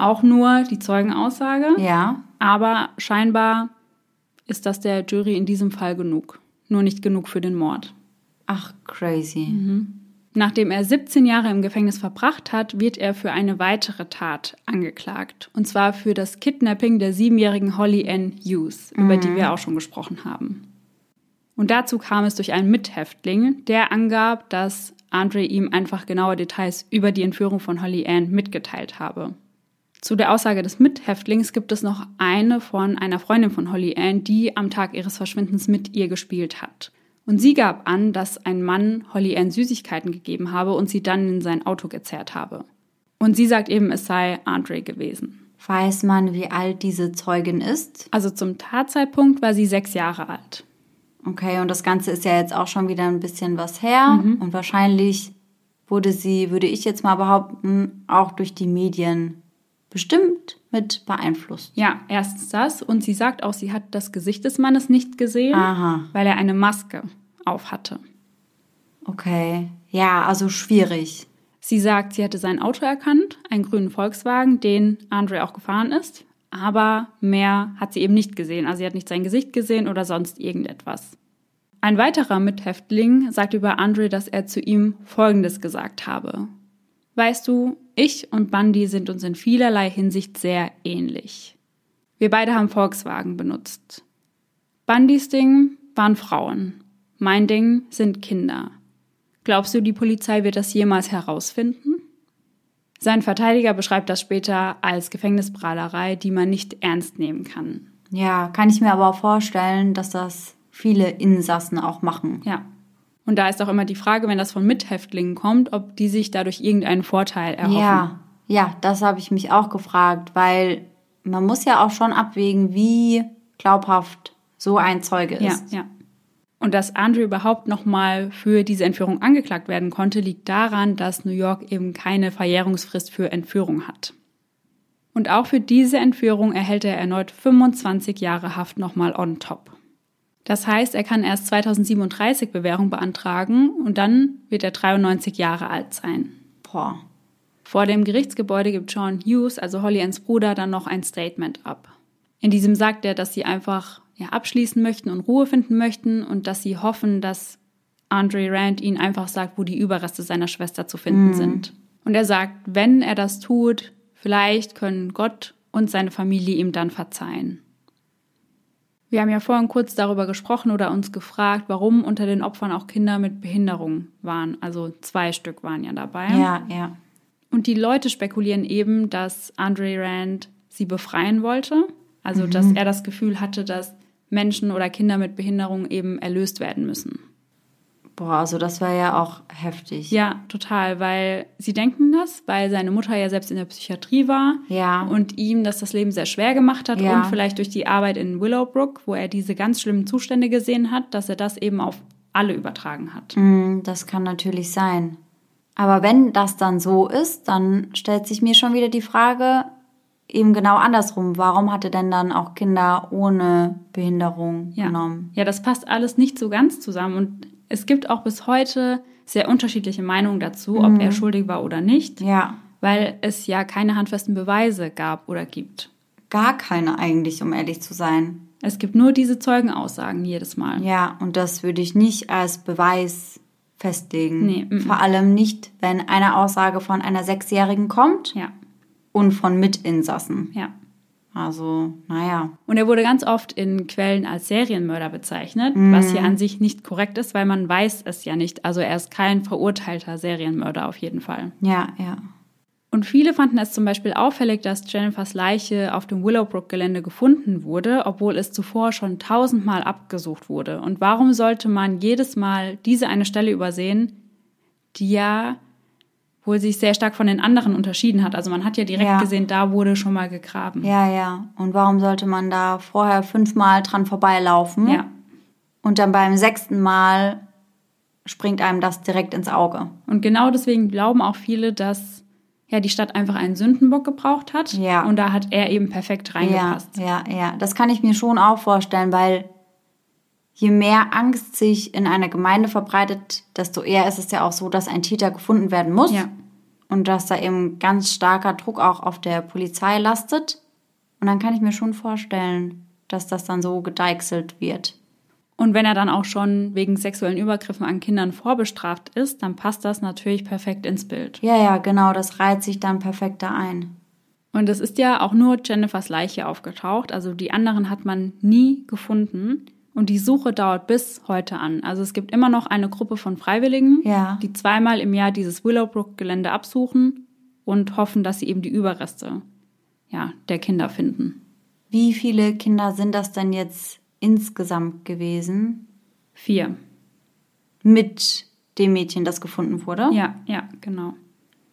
[SPEAKER 1] Auch nur die Zeugenaussage.
[SPEAKER 2] Ja.
[SPEAKER 1] Aber scheinbar ist das der Jury in diesem Fall genug nur nicht genug für den Mord.
[SPEAKER 2] Ach, crazy.
[SPEAKER 1] Mhm. Nachdem er 17 Jahre im Gefängnis verbracht hat, wird er für eine weitere Tat angeklagt. Und zwar für das Kidnapping der siebenjährigen Holly Ann Hughes, mhm. über die wir auch schon gesprochen haben. Und dazu kam es durch einen Mithäftling, der angab, dass Andre ihm einfach genaue Details über die Entführung von Holly Ann mitgeteilt habe. Zu der Aussage des Mithäftlings gibt es noch eine von einer Freundin von Holly Ann, die am Tag ihres Verschwindens mit ihr gespielt hat. Und sie gab an, dass ein Mann Holly Ann Süßigkeiten gegeben habe und sie dann in sein Auto gezerrt habe. Und sie sagt eben, es sei Andre gewesen.
[SPEAKER 2] Weiß man, wie alt diese Zeugin ist?
[SPEAKER 1] Also zum Tatzeitpunkt war sie sechs Jahre alt.
[SPEAKER 2] Okay, und das Ganze ist ja jetzt auch schon wieder ein bisschen was her. Mhm. Und wahrscheinlich wurde sie, würde ich jetzt mal behaupten, auch durch die Medien bestimmt mit beeinflusst.
[SPEAKER 1] Ja, erstens das. Und sie sagt auch, sie hat das Gesicht des Mannes nicht gesehen,
[SPEAKER 2] Aha.
[SPEAKER 1] weil er eine Maske auf hatte.
[SPEAKER 2] Okay. Ja, also schwierig.
[SPEAKER 1] Sie sagt, sie hätte sein Auto erkannt, einen grünen Volkswagen, den Andre auch gefahren ist. Aber mehr hat sie eben nicht gesehen. Also sie hat nicht sein Gesicht gesehen oder sonst irgendetwas. Ein weiterer Mithäftling sagt über Andre, dass er zu ihm Folgendes gesagt habe. Weißt du, ich und Bundy sind uns in vielerlei Hinsicht sehr ähnlich. Wir beide haben Volkswagen benutzt. Bundys Ding waren Frauen. Mein Ding sind Kinder. Glaubst du, die Polizei wird das jemals herausfinden? Sein Verteidiger beschreibt das später als Gefängnisprahlerei, die man nicht ernst nehmen kann.
[SPEAKER 2] Ja, kann ich mir aber auch vorstellen, dass das viele Insassen auch machen.
[SPEAKER 1] Ja. Und da ist auch immer die Frage, wenn das von Mithäftlingen kommt, ob die sich dadurch irgendeinen Vorteil erhoffen.
[SPEAKER 2] Ja, ja, das habe ich mich auch gefragt, weil man muss ja auch schon abwägen, wie glaubhaft so ein Zeuge ist.
[SPEAKER 1] Ja, ja. Und dass Andrew überhaupt nochmal für diese Entführung angeklagt werden konnte, liegt daran, dass New York eben keine Verjährungsfrist für Entführung hat. Und auch für diese Entführung erhält er erneut 25 Jahre Haft nochmal on top. Das heißt, er kann erst 2037 Bewährung beantragen und dann wird er 93 Jahre alt sein.
[SPEAKER 2] Boah.
[SPEAKER 1] Vor dem Gerichtsgebäude gibt John Hughes, also Holly Anns Bruder, dann noch ein Statement ab. In diesem sagt er, dass sie einfach ja, abschließen möchten und Ruhe finden möchten und dass sie hoffen, dass Andre Rand ihnen einfach sagt, wo die Überreste seiner Schwester zu finden mhm. sind. Und er sagt, wenn er das tut, vielleicht können Gott und seine Familie ihm dann verzeihen. Wir haben ja vorhin kurz darüber gesprochen oder uns gefragt, warum unter den Opfern auch Kinder mit Behinderung waren. Also zwei Stück waren ja dabei.
[SPEAKER 2] Ja, ja.
[SPEAKER 1] Und die Leute spekulieren eben, dass Andre Rand sie befreien wollte. Also, mhm. dass er das Gefühl hatte, dass Menschen oder Kinder mit Behinderung eben erlöst werden müssen.
[SPEAKER 2] Boah, also das wäre ja auch heftig.
[SPEAKER 1] Ja, total, weil sie denken das, weil seine Mutter ja selbst in der Psychiatrie war
[SPEAKER 2] ja.
[SPEAKER 1] und ihm das das Leben sehr schwer gemacht hat
[SPEAKER 2] ja.
[SPEAKER 1] und vielleicht durch die Arbeit in Willowbrook, wo er diese ganz schlimmen Zustände gesehen hat, dass er das eben auf alle übertragen hat.
[SPEAKER 2] Mm, das kann natürlich sein. Aber wenn das dann so ist, dann stellt sich mir schon wieder die Frage, eben genau andersrum. Warum hat er denn dann auch Kinder ohne Behinderung
[SPEAKER 1] ja.
[SPEAKER 2] genommen?
[SPEAKER 1] Ja, das passt alles nicht so ganz zusammen. Und es gibt auch bis heute sehr unterschiedliche Meinungen dazu, ob mhm. er schuldig war oder nicht.
[SPEAKER 2] Ja.
[SPEAKER 1] Weil es ja keine handfesten Beweise gab oder gibt.
[SPEAKER 2] Gar keine eigentlich, um ehrlich zu sein.
[SPEAKER 1] Es gibt nur diese Zeugenaussagen jedes Mal.
[SPEAKER 2] Ja, und das würde ich nicht als Beweis festlegen.
[SPEAKER 1] Nee, m -m.
[SPEAKER 2] Vor allem nicht, wenn eine Aussage von einer Sechsjährigen kommt.
[SPEAKER 1] Ja.
[SPEAKER 2] Und von Mitinsassen.
[SPEAKER 1] Ja.
[SPEAKER 2] Also, naja.
[SPEAKER 1] Und er wurde ganz oft in Quellen als Serienmörder bezeichnet, mm. was hier an sich nicht korrekt ist, weil man weiß es ja nicht. Also er ist kein verurteilter Serienmörder auf jeden Fall.
[SPEAKER 2] Ja, ja.
[SPEAKER 1] Und viele fanden es zum Beispiel auffällig, dass Jennifers Leiche auf dem Willowbrook-Gelände gefunden wurde, obwohl es zuvor schon tausendmal abgesucht wurde. Und warum sollte man jedes Mal diese eine Stelle übersehen, die ja wohl sich sehr stark von den anderen unterschieden hat. Also man hat ja direkt ja. gesehen, da wurde schon mal gegraben.
[SPEAKER 2] Ja, ja. Und warum sollte man da vorher fünfmal dran vorbeilaufen?
[SPEAKER 1] Ja.
[SPEAKER 2] Und dann beim sechsten Mal springt einem das direkt ins Auge.
[SPEAKER 1] Und genau deswegen glauben auch viele, dass ja die Stadt einfach einen Sündenbock gebraucht hat.
[SPEAKER 2] Ja.
[SPEAKER 1] Und da hat er eben perfekt reingepasst.
[SPEAKER 2] Ja, ja, ja. Das kann ich mir schon auch vorstellen, weil je mehr Angst sich in einer Gemeinde verbreitet, desto eher ist es ja auch so, dass ein Täter gefunden werden muss.
[SPEAKER 1] Ja.
[SPEAKER 2] Und dass da eben ganz starker Druck auch auf der Polizei lastet. Und dann kann ich mir schon vorstellen, dass das dann so gedeichselt wird.
[SPEAKER 1] Und wenn er dann auch schon wegen sexuellen Übergriffen an Kindern vorbestraft ist, dann passt das natürlich perfekt ins Bild.
[SPEAKER 2] Ja, ja, genau, das reiht sich dann perfekt da ein.
[SPEAKER 1] Und es ist ja auch nur Jennifers Leiche aufgetaucht, also die anderen hat man nie gefunden. Und die Suche dauert bis heute an. Also es gibt immer noch eine Gruppe von Freiwilligen,
[SPEAKER 2] Ja.
[SPEAKER 1] die zweimal im Jahr dieses Willowbrook-Gelände absuchen und hoffen, dass sie eben die Überreste ja, der Kinder finden.
[SPEAKER 2] Wie viele Kinder sind das denn jetzt insgesamt gewesen
[SPEAKER 1] Vier.
[SPEAKER 2] mit dem Mädchen, das gefunden wurde?
[SPEAKER 1] Ja, ja, genau.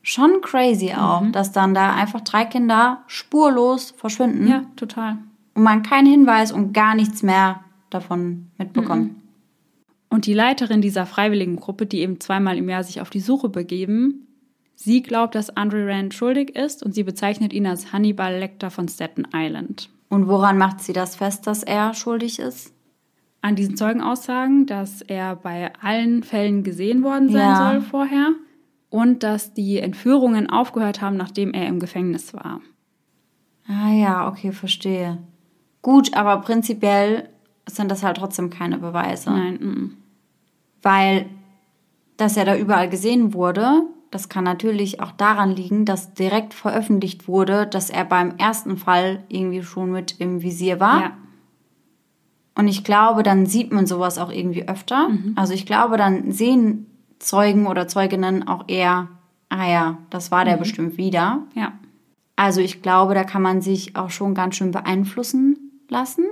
[SPEAKER 2] Schon crazy auch, dass dann da einfach drei Kinder spurlos verschwinden
[SPEAKER 1] Ja, total.
[SPEAKER 2] und man keinen Hinweis und gar nichts mehr davon mitbekommt.
[SPEAKER 1] Und die Leiterin dieser Freiwilligengruppe, die eben zweimal im Jahr sich auf die Suche begeben, sie glaubt, dass Andre Rand schuldig ist und sie bezeichnet ihn als Hannibal Lecter von Staten Island.
[SPEAKER 2] Und woran macht sie das fest, dass er schuldig ist?
[SPEAKER 1] An diesen Zeugenaussagen, dass er bei allen Fällen gesehen worden sein
[SPEAKER 2] Ja.
[SPEAKER 1] soll vorher und dass die Entführungen aufgehört haben, nachdem er im Gefängnis war.
[SPEAKER 2] Ah ja, okay, verstehe. Gut, aber prinzipiell sind das halt trotzdem keine Beweise.
[SPEAKER 1] Nein, mm,
[SPEAKER 2] Weil, dass er da überall gesehen wurde, das kann natürlich auch daran liegen, dass direkt veröffentlicht wurde, dass er beim ersten Fall irgendwie schon mit im Visier war.
[SPEAKER 1] ja,
[SPEAKER 2] Und ich glaube, dann sieht man sowas auch irgendwie öfter. Also ich glaube, dann sehen Zeugen oder Zeuginnen auch eher, ah ja, das war der bestimmt wieder.
[SPEAKER 1] ja.
[SPEAKER 2] Also ich glaube, da kann man sich auch schon ganz schön beeinflussen lassen.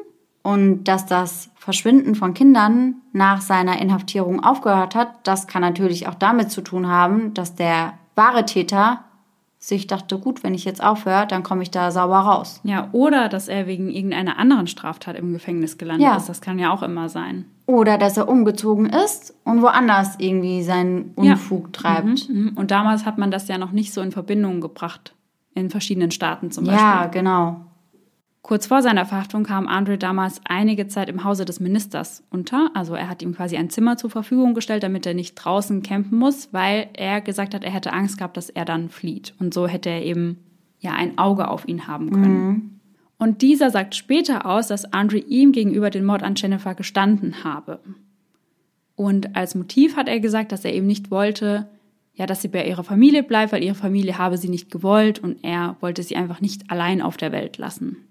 [SPEAKER 2] Und dass das Verschwinden von Kindern nach seiner Inhaftierung aufgehört hat, das kann natürlich auch damit zu tun haben, dass der wahre Täter sich dachte, gut, wenn ich jetzt aufhöre, dann komme ich da sauber raus.
[SPEAKER 1] Ja, oder dass er wegen irgendeiner anderen Straftat im Gefängnis gelandet
[SPEAKER 2] Ja.
[SPEAKER 1] ist. Das kann ja auch immer sein.
[SPEAKER 2] Oder dass er umgezogen ist und woanders irgendwie seinen Unfug treibt.
[SPEAKER 1] Mhm. Und damals hat man das ja noch nicht so in Verbindung gebracht. In verschiedenen Staaten zum Beispiel.
[SPEAKER 2] Ja, genau.
[SPEAKER 1] Kurz vor seiner Verhaftung kam Andre damals einige Zeit im Hause des Ministers unter. Also er hat ihm quasi ein Zimmer zur Verfügung gestellt, damit er nicht draußen campen muss, weil er gesagt hat, er hätte Angst gehabt, dass er dann flieht. Und so hätte er eben ja ein Auge auf ihn haben können. Und dieser sagt später aus, dass Andre ihm gegenüber den Mord an Jennifer gestanden habe. Und als Motiv hat er gesagt, dass er eben nicht wollte, ja, dass sie bei ihrer Familie bleibt, weil ihre Familie habe sie nicht gewollt und er wollte sie einfach nicht allein auf der Welt lassen.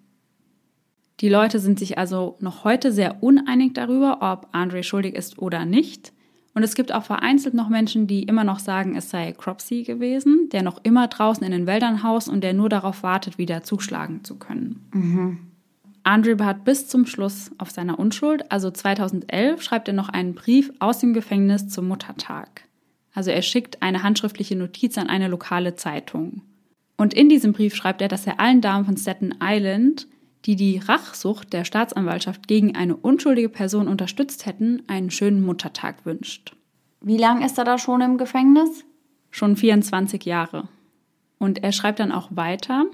[SPEAKER 1] Die Leute sind sich also noch heute sehr uneinig darüber, ob Andre schuldig ist oder nicht. Und es gibt auch vereinzelt noch Menschen, die immer noch sagen, es sei Cropsey gewesen, der noch immer draußen in den Wäldern haust und der nur darauf wartet, wieder zuschlagen zu können. Andre beharrt bis zum Schluss auf seiner Unschuld. Also 2011 schreibt er noch einen Brief aus dem Gefängnis zum Muttertag. Also er schickt eine handschriftliche Notiz an eine lokale Zeitung. Und in diesem Brief schreibt er, dass er allen Damen von Staten Island, die die Rachsucht der Staatsanwaltschaft gegen eine unschuldige Person unterstützt hätten, einen schönen Muttertag wünscht.
[SPEAKER 2] Wie lange ist er da schon im Gefängnis?
[SPEAKER 1] Schon 24 Jahre. Und er schreibt dann auch weiter,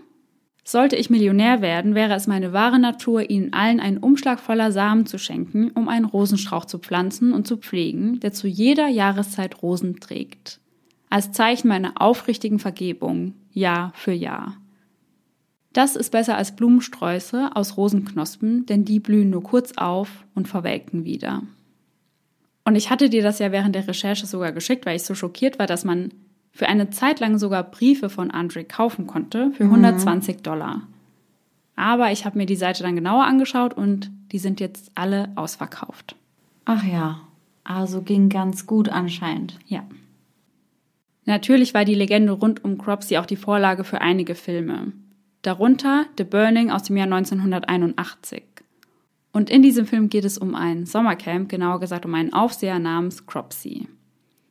[SPEAKER 1] sollte ich Millionär werden, wäre es meine wahre Natur, ihnen allen einen Umschlag voller Samen zu schenken, um einen Rosenstrauch zu pflanzen und zu pflegen, der zu jeder Jahreszeit Rosen trägt. Als Zeichen meiner aufrichtigen Vergebung, Jahr für Jahr. Das ist besser als Blumensträuße aus Rosenknospen, denn die blühen nur kurz auf und verwelken wieder. Und ich hatte dir das ja während der Recherche sogar geschickt, weil ich so schockiert war, dass man für eine Zeit lang sogar Briefe von Andre kaufen konnte für 120 Dollar. Aber ich habe mir die Seite dann genauer angeschaut und die sind jetzt alle ausverkauft.
[SPEAKER 2] Ach ja, also ging ganz gut anscheinend.
[SPEAKER 1] Ja. Natürlich war die Legende rund um Cropsey auch die Vorlage für einige Filme. Darunter The Burning aus dem Jahr 1981. Und in diesem Film geht es um ein Sommercamp, genauer gesagt um einen Aufseher namens Cropsey.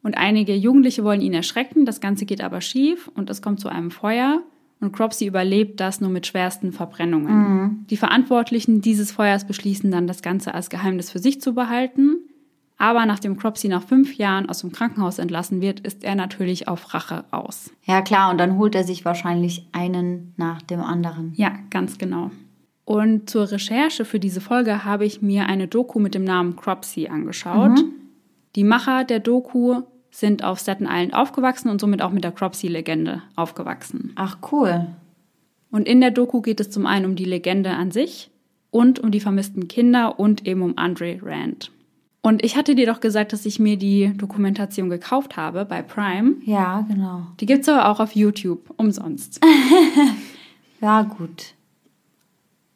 [SPEAKER 1] Und einige Jugendliche wollen ihn erschrecken, das Ganze geht aber schief und es kommt zu einem Feuer und Cropsey überlebt das nur mit schwersten Verbrennungen. Die Verantwortlichen dieses Feuers beschließen dann, das Ganze als Geheimnis für sich zu behalten, Aber nachdem Cropsy nach fünf Jahren aus dem Krankenhaus entlassen wird, ist er natürlich auf Rache aus.
[SPEAKER 2] Ja, klar, und dann holt er sich wahrscheinlich einen nach dem anderen.
[SPEAKER 1] Ja, ganz genau. Und zur Recherche für diese Folge habe ich mir eine Doku mit dem Namen Cropsy angeschaut. Mhm. Die Macher der Doku sind auf Staten Island aufgewachsen und somit auch mit der Cropsy-Legende aufgewachsen.
[SPEAKER 2] Ach, cool.
[SPEAKER 1] Und in der Doku geht es zum einen um die Legende an sich und um die vermissten Kinder und eben um Andre Rand. Und ich hatte dir doch gesagt, dass ich mir die Dokumentation gekauft habe bei Prime.
[SPEAKER 2] Ja, genau.
[SPEAKER 1] Die gibt es aber auch auf YouTube, umsonst.
[SPEAKER 2] ja, gut.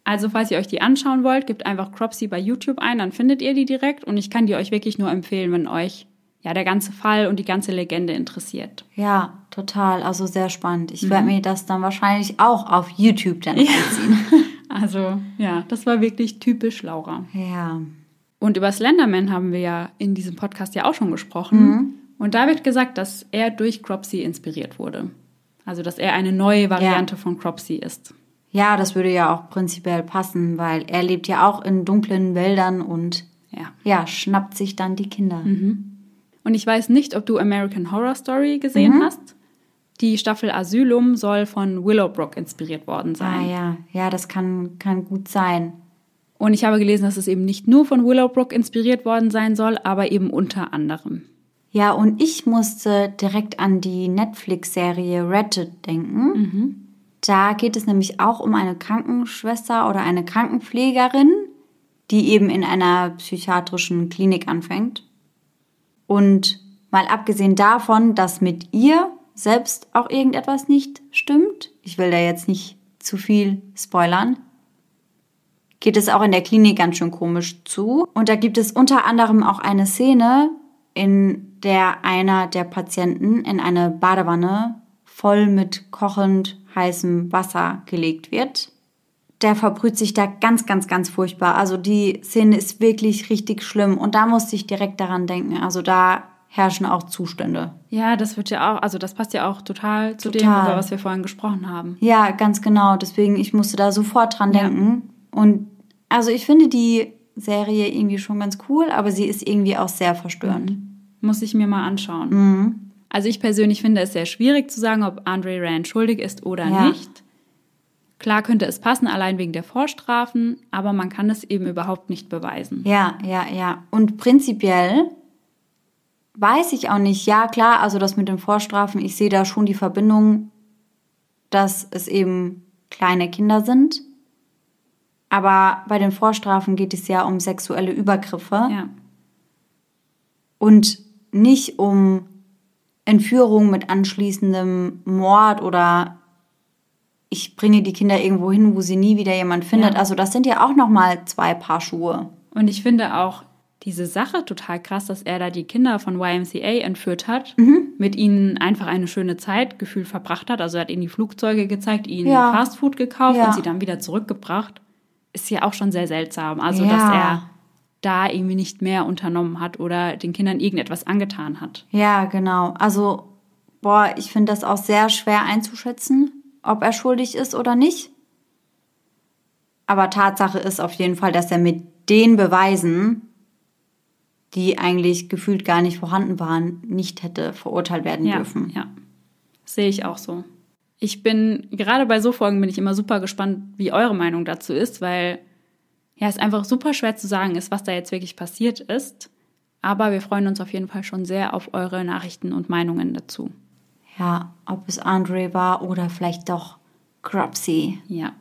[SPEAKER 1] Also, falls ihr euch die anschauen wollt, gebt einfach Cropsy bei YouTube ein, dann findet ihr die direkt. Und ich kann die euch wirklich nur empfehlen, wenn euch ja der ganze Fall und die ganze Legende interessiert.
[SPEAKER 2] Ja, total. Also sehr spannend. Ich mhm. werde mir das dann wahrscheinlich auch auf YouTube dann ja. ziehen.
[SPEAKER 1] Also, ja, das war wirklich typisch Laura.
[SPEAKER 2] Ja.
[SPEAKER 1] Und über Slenderman haben wir ja in diesem Podcast ja auch schon gesprochen. Mhm. Und da wird gesagt, dass er durch Cropsy inspiriert wurde. Also, dass er eine neue Variante ja. von Cropsy ist.
[SPEAKER 2] Ja, das würde ja auch prinzipiell passen, weil er lebt ja auch in dunklen Wäldern und
[SPEAKER 1] ja,
[SPEAKER 2] ja schnappt sich dann die Kinder.
[SPEAKER 1] Mhm. Und ich weiß nicht, ob du American Horror Story gesehen mhm. hast. Die Staffel Asylum soll von Willowbrook inspiriert worden sein.
[SPEAKER 2] Ah ja, ja, das kann, kann gut sein.
[SPEAKER 1] Und ich habe gelesen, dass es eben nicht nur von Willowbrook inspiriert worden sein soll, aber eben unter anderem.
[SPEAKER 2] Ja, und ich musste direkt an die Netflix-Serie Ratchet denken. Mhm. Da geht es nämlich auch um eine Krankenschwester oder eine Krankenpflegerin, die eben in einer psychiatrischen Klinik anfängt. Und mal abgesehen davon, dass mit ihr selbst auch irgendetwas nicht stimmt, ich will da jetzt nicht zu viel spoilern, geht es auch in der Klinik ganz schön komisch zu. Und da gibt es unter anderem auch eine Szene, in der einer der Patienten in eine Badewanne voll mit kochend heißem Wasser gelegt wird. Der verbrüht sich da ganz, ganz, ganz furchtbar. Also die Szene ist wirklich richtig schlimm. Und da musste ich direkt daran denken. Also da herrschen auch Zustände.
[SPEAKER 1] Ja, das wird ja auch, also das passt ja auch total zu total. dem, über was wir vorhin gesprochen haben.
[SPEAKER 2] Ja, ganz genau. Deswegen, ich musste da sofort dran denken. Ja. Und also ich finde die Serie irgendwie schon ganz cool, aber sie ist irgendwie auch sehr verstörend. Mhm.
[SPEAKER 1] Muss ich mir mal anschauen.
[SPEAKER 2] Mhm.
[SPEAKER 1] Also ich persönlich finde es sehr schwierig zu sagen, ob Andre Rand schuldig ist oder ja. nicht. Klar könnte es passen, allein wegen der Vorstrafen, aber man kann es eben überhaupt nicht beweisen.
[SPEAKER 2] Ja, ja, ja. Und prinzipiell weiß ich auch nicht. Ja, klar, also das mit den Vorstrafen, ich sehe da schon die Verbindung, dass es eben kleine Kinder sind. Aber bei den Vorstrafen geht es ja um sexuelle Übergriffe.
[SPEAKER 1] Ja.
[SPEAKER 2] Und nicht um Entführung mit anschließendem Mord oder ich bringe die Kinder irgendwo hin, wo sie nie wieder jemand findet. Ja. Also das sind ja auch noch mal zwei Paar Schuhe.
[SPEAKER 1] Und ich finde auch diese Sache total krass, dass er da die Kinder von YMCA entführt hat,
[SPEAKER 2] mhm.
[SPEAKER 1] mit ihnen einfach eine schöne Zeit gefühlt verbracht hat. Also er hat ihnen die Flugzeuge gezeigt, ihnen ja. Fastfood gekauft ja. und sie dann wieder zurückgebracht ist ja auch schon sehr seltsam. Also, ja. dass er da irgendwie nicht mehr unternommen hat oder den Kindern irgendetwas angetan hat.
[SPEAKER 2] Ja, genau. Also, boah, ich finde das auch sehr schwer einzuschätzen, ob er schuldig ist oder nicht. Aber Tatsache ist auf jeden Fall, dass er mit den Beweisen, die eigentlich gefühlt gar nicht vorhanden waren, nicht hätte verurteilt werden
[SPEAKER 1] ja,
[SPEAKER 2] dürfen.
[SPEAKER 1] Ja, sehe ich auch so. Ich bin, gerade bei so Folgen bin ich immer super gespannt, wie eure Meinung dazu ist, weil ja, es einfach super schwer zu sagen ist, was da jetzt wirklich passiert ist. Aber wir freuen uns auf jeden Fall schon sehr auf eure Nachrichten und Meinungen dazu.
[SPEAKER 2] Ja, ob es Andre war oder vielleicht doch Cropsy.
[SPEAKER 1] Ja.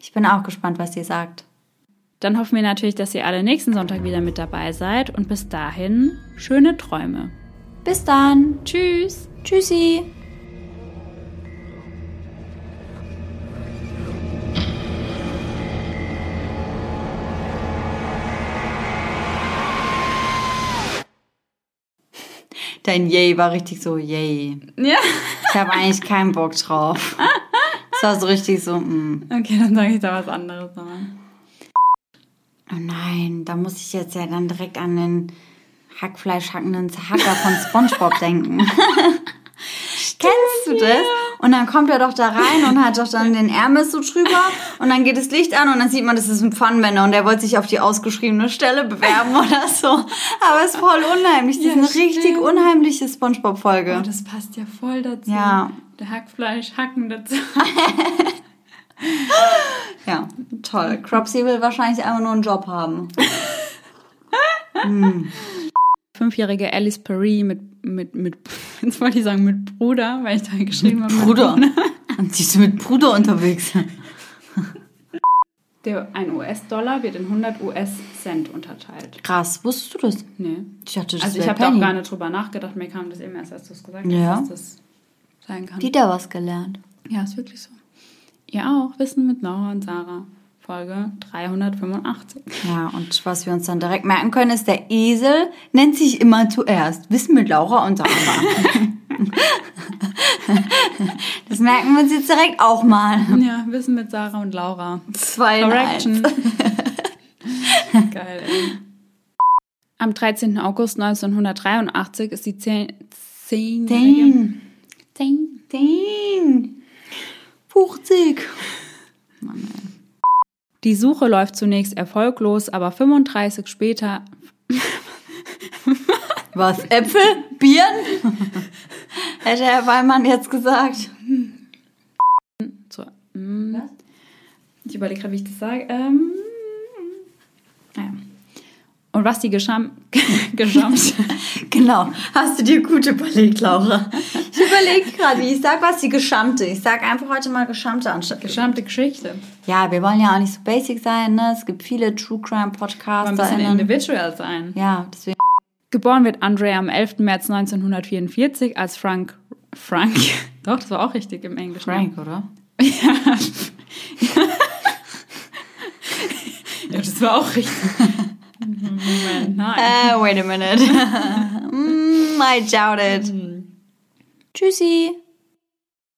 [SPEAKER 2] Ich bin auch gespannt, was ihr sagt.
[SPEAKER 1] Dann hoffen wir natürlich, dass ihr alle nächsten Sonntag wieder mit dabei seid und bis dahin schöne Träume.
[SPEAKER 2] Bis dann.
[SPEAKER 1] Tschüss.
[SPEAKER 2] Tschüssi. Dein Yay war richtig so Yay.
[SPEAKER 1] Ja.
[SPEAKER 2] Ich habe eigentlich keinen Bock drauf. Das war so richtig so, mm.
[SPEAKER 1] Okay, dann sage ich da was anderes nochmal.
[SPEAKER 2] Oh nein, da muss ich jetzt ja dann direkt an den Hackfleisch hackenden Hacker von Spongebob denken. Kennst du das? Und dann kommt er doch da rein und hat doch dann den Ärmel so drüber und dann geht das Licht an und dann sieht man, das ist ein Pfannenwender und der wollte sich auf die ausgeschriebene Stelle bewerben oder so. Aber es ist voll unheimlich. Das
[SPEAKER 1] Ja,
[SPEAKER 2] ist eine richtig
[SPEAKER 1] stimmt.
[SPEAKER 2] unheimliche Spongebob-Folge.
[SPEAKER 1] Oh, das passt ja voll dazu.
[SPEAKER 2] Ja.
[SPEAKER 1] Der Hackfleisch hacken dazu.
[SPEAKER 2] Ja, toll. Cropsy will wahrscheinlich einfach nur einen Job haben.
[SPEAKER 1] Fünfjährige Alice Perry mit, mit, mit, jetzt wollte ich sagen mit Bruder, weil ich da geschrieben habe. mit
[SPEAKER 2] Bruder. Und sie ist mit Bruder unterwegs.
[SPEAKER 1] Der, ein US-Dollar wird in 100 US-Cent unterteilt.
[SPEAKER 2] Krass, wusstest du das?
[SPEAKER 1] Nee.
[SPEAKER 2] Ich dachte, das
[SPEAKER 1] Also ich habe da auch gar nicht drüber nachgedacht. Mir kam das eben erst, als du es gesagt
[SPEAKER 2] Ja.
[SPEAKER 1] hast, dass das sein kann.
[SPEAKER 2] Dieter was gelernt.
[SPEAKER 1] ja, ist wirklich so. Ihr auch. Wissen mit Laura und Sarah. Folge 385.
[SPEAKER 2] Ja, und was wir uns dann direkt merken können, ist, der Esel nennt sich immer zuerst. Wissen mit Laura und Sarah. das merken wir uns jetzt direkt auch mal.
[SPEAKER 1] Ja, Wissen mit Sarah und Laura.
[SPEAKER 2] Zwei
[SPEAKER 1] Correction. Geil, ey. Am 13. August 1983 ist die 10. zehnjährige
[SPEAKER 2] Ding.
[SPEAKER 1] Zehn.
[SPEAKER 2] Ding. 50.
[SPEAKER 1] Die Suche läuft zunächst erfolglos, aber 35 später
[SPEAKER 2] Was? Äpfel? Birnen? Hätte Herr Weimann jetzt gesagt.
[SPEAKER 1] So, mm, ich überlege gerade, wie ich das sage. Ähm, naja. Und was die gescham geschammt.
[SPEAKER 2] Genau. Hast du dir gut überlegt, Laura? Ich überlege gerade, wie ich sag, was die Geschammte. Ich sag einfach heute mal Geschammte anstatt
[SPEAKER 1] Geschammte Geschichte.
[SPEAKER 2] Ja, wir wollen ja auch nicht so basic sein, ne? Es gibt viele True Crime
[SPEAKER 1] War ein
[SPEAKER 2] Podcasts.
[SPEAKER 1] bisschen individual sein.
[SPEAKER 2] Ja, deswegen.
[SPEAKER 1] Geboren wird Andre am 11. März 1944 als Frank. Frank. Doch, das war auch richtig im Englischen.
[SPEAKER 2] oder?
[SPEAKER 1] Ja. ja, das war auch richtig. Nein.
[SPEAKER 2] Uh, wait a minute. mm, I doubt it. Tschüssi.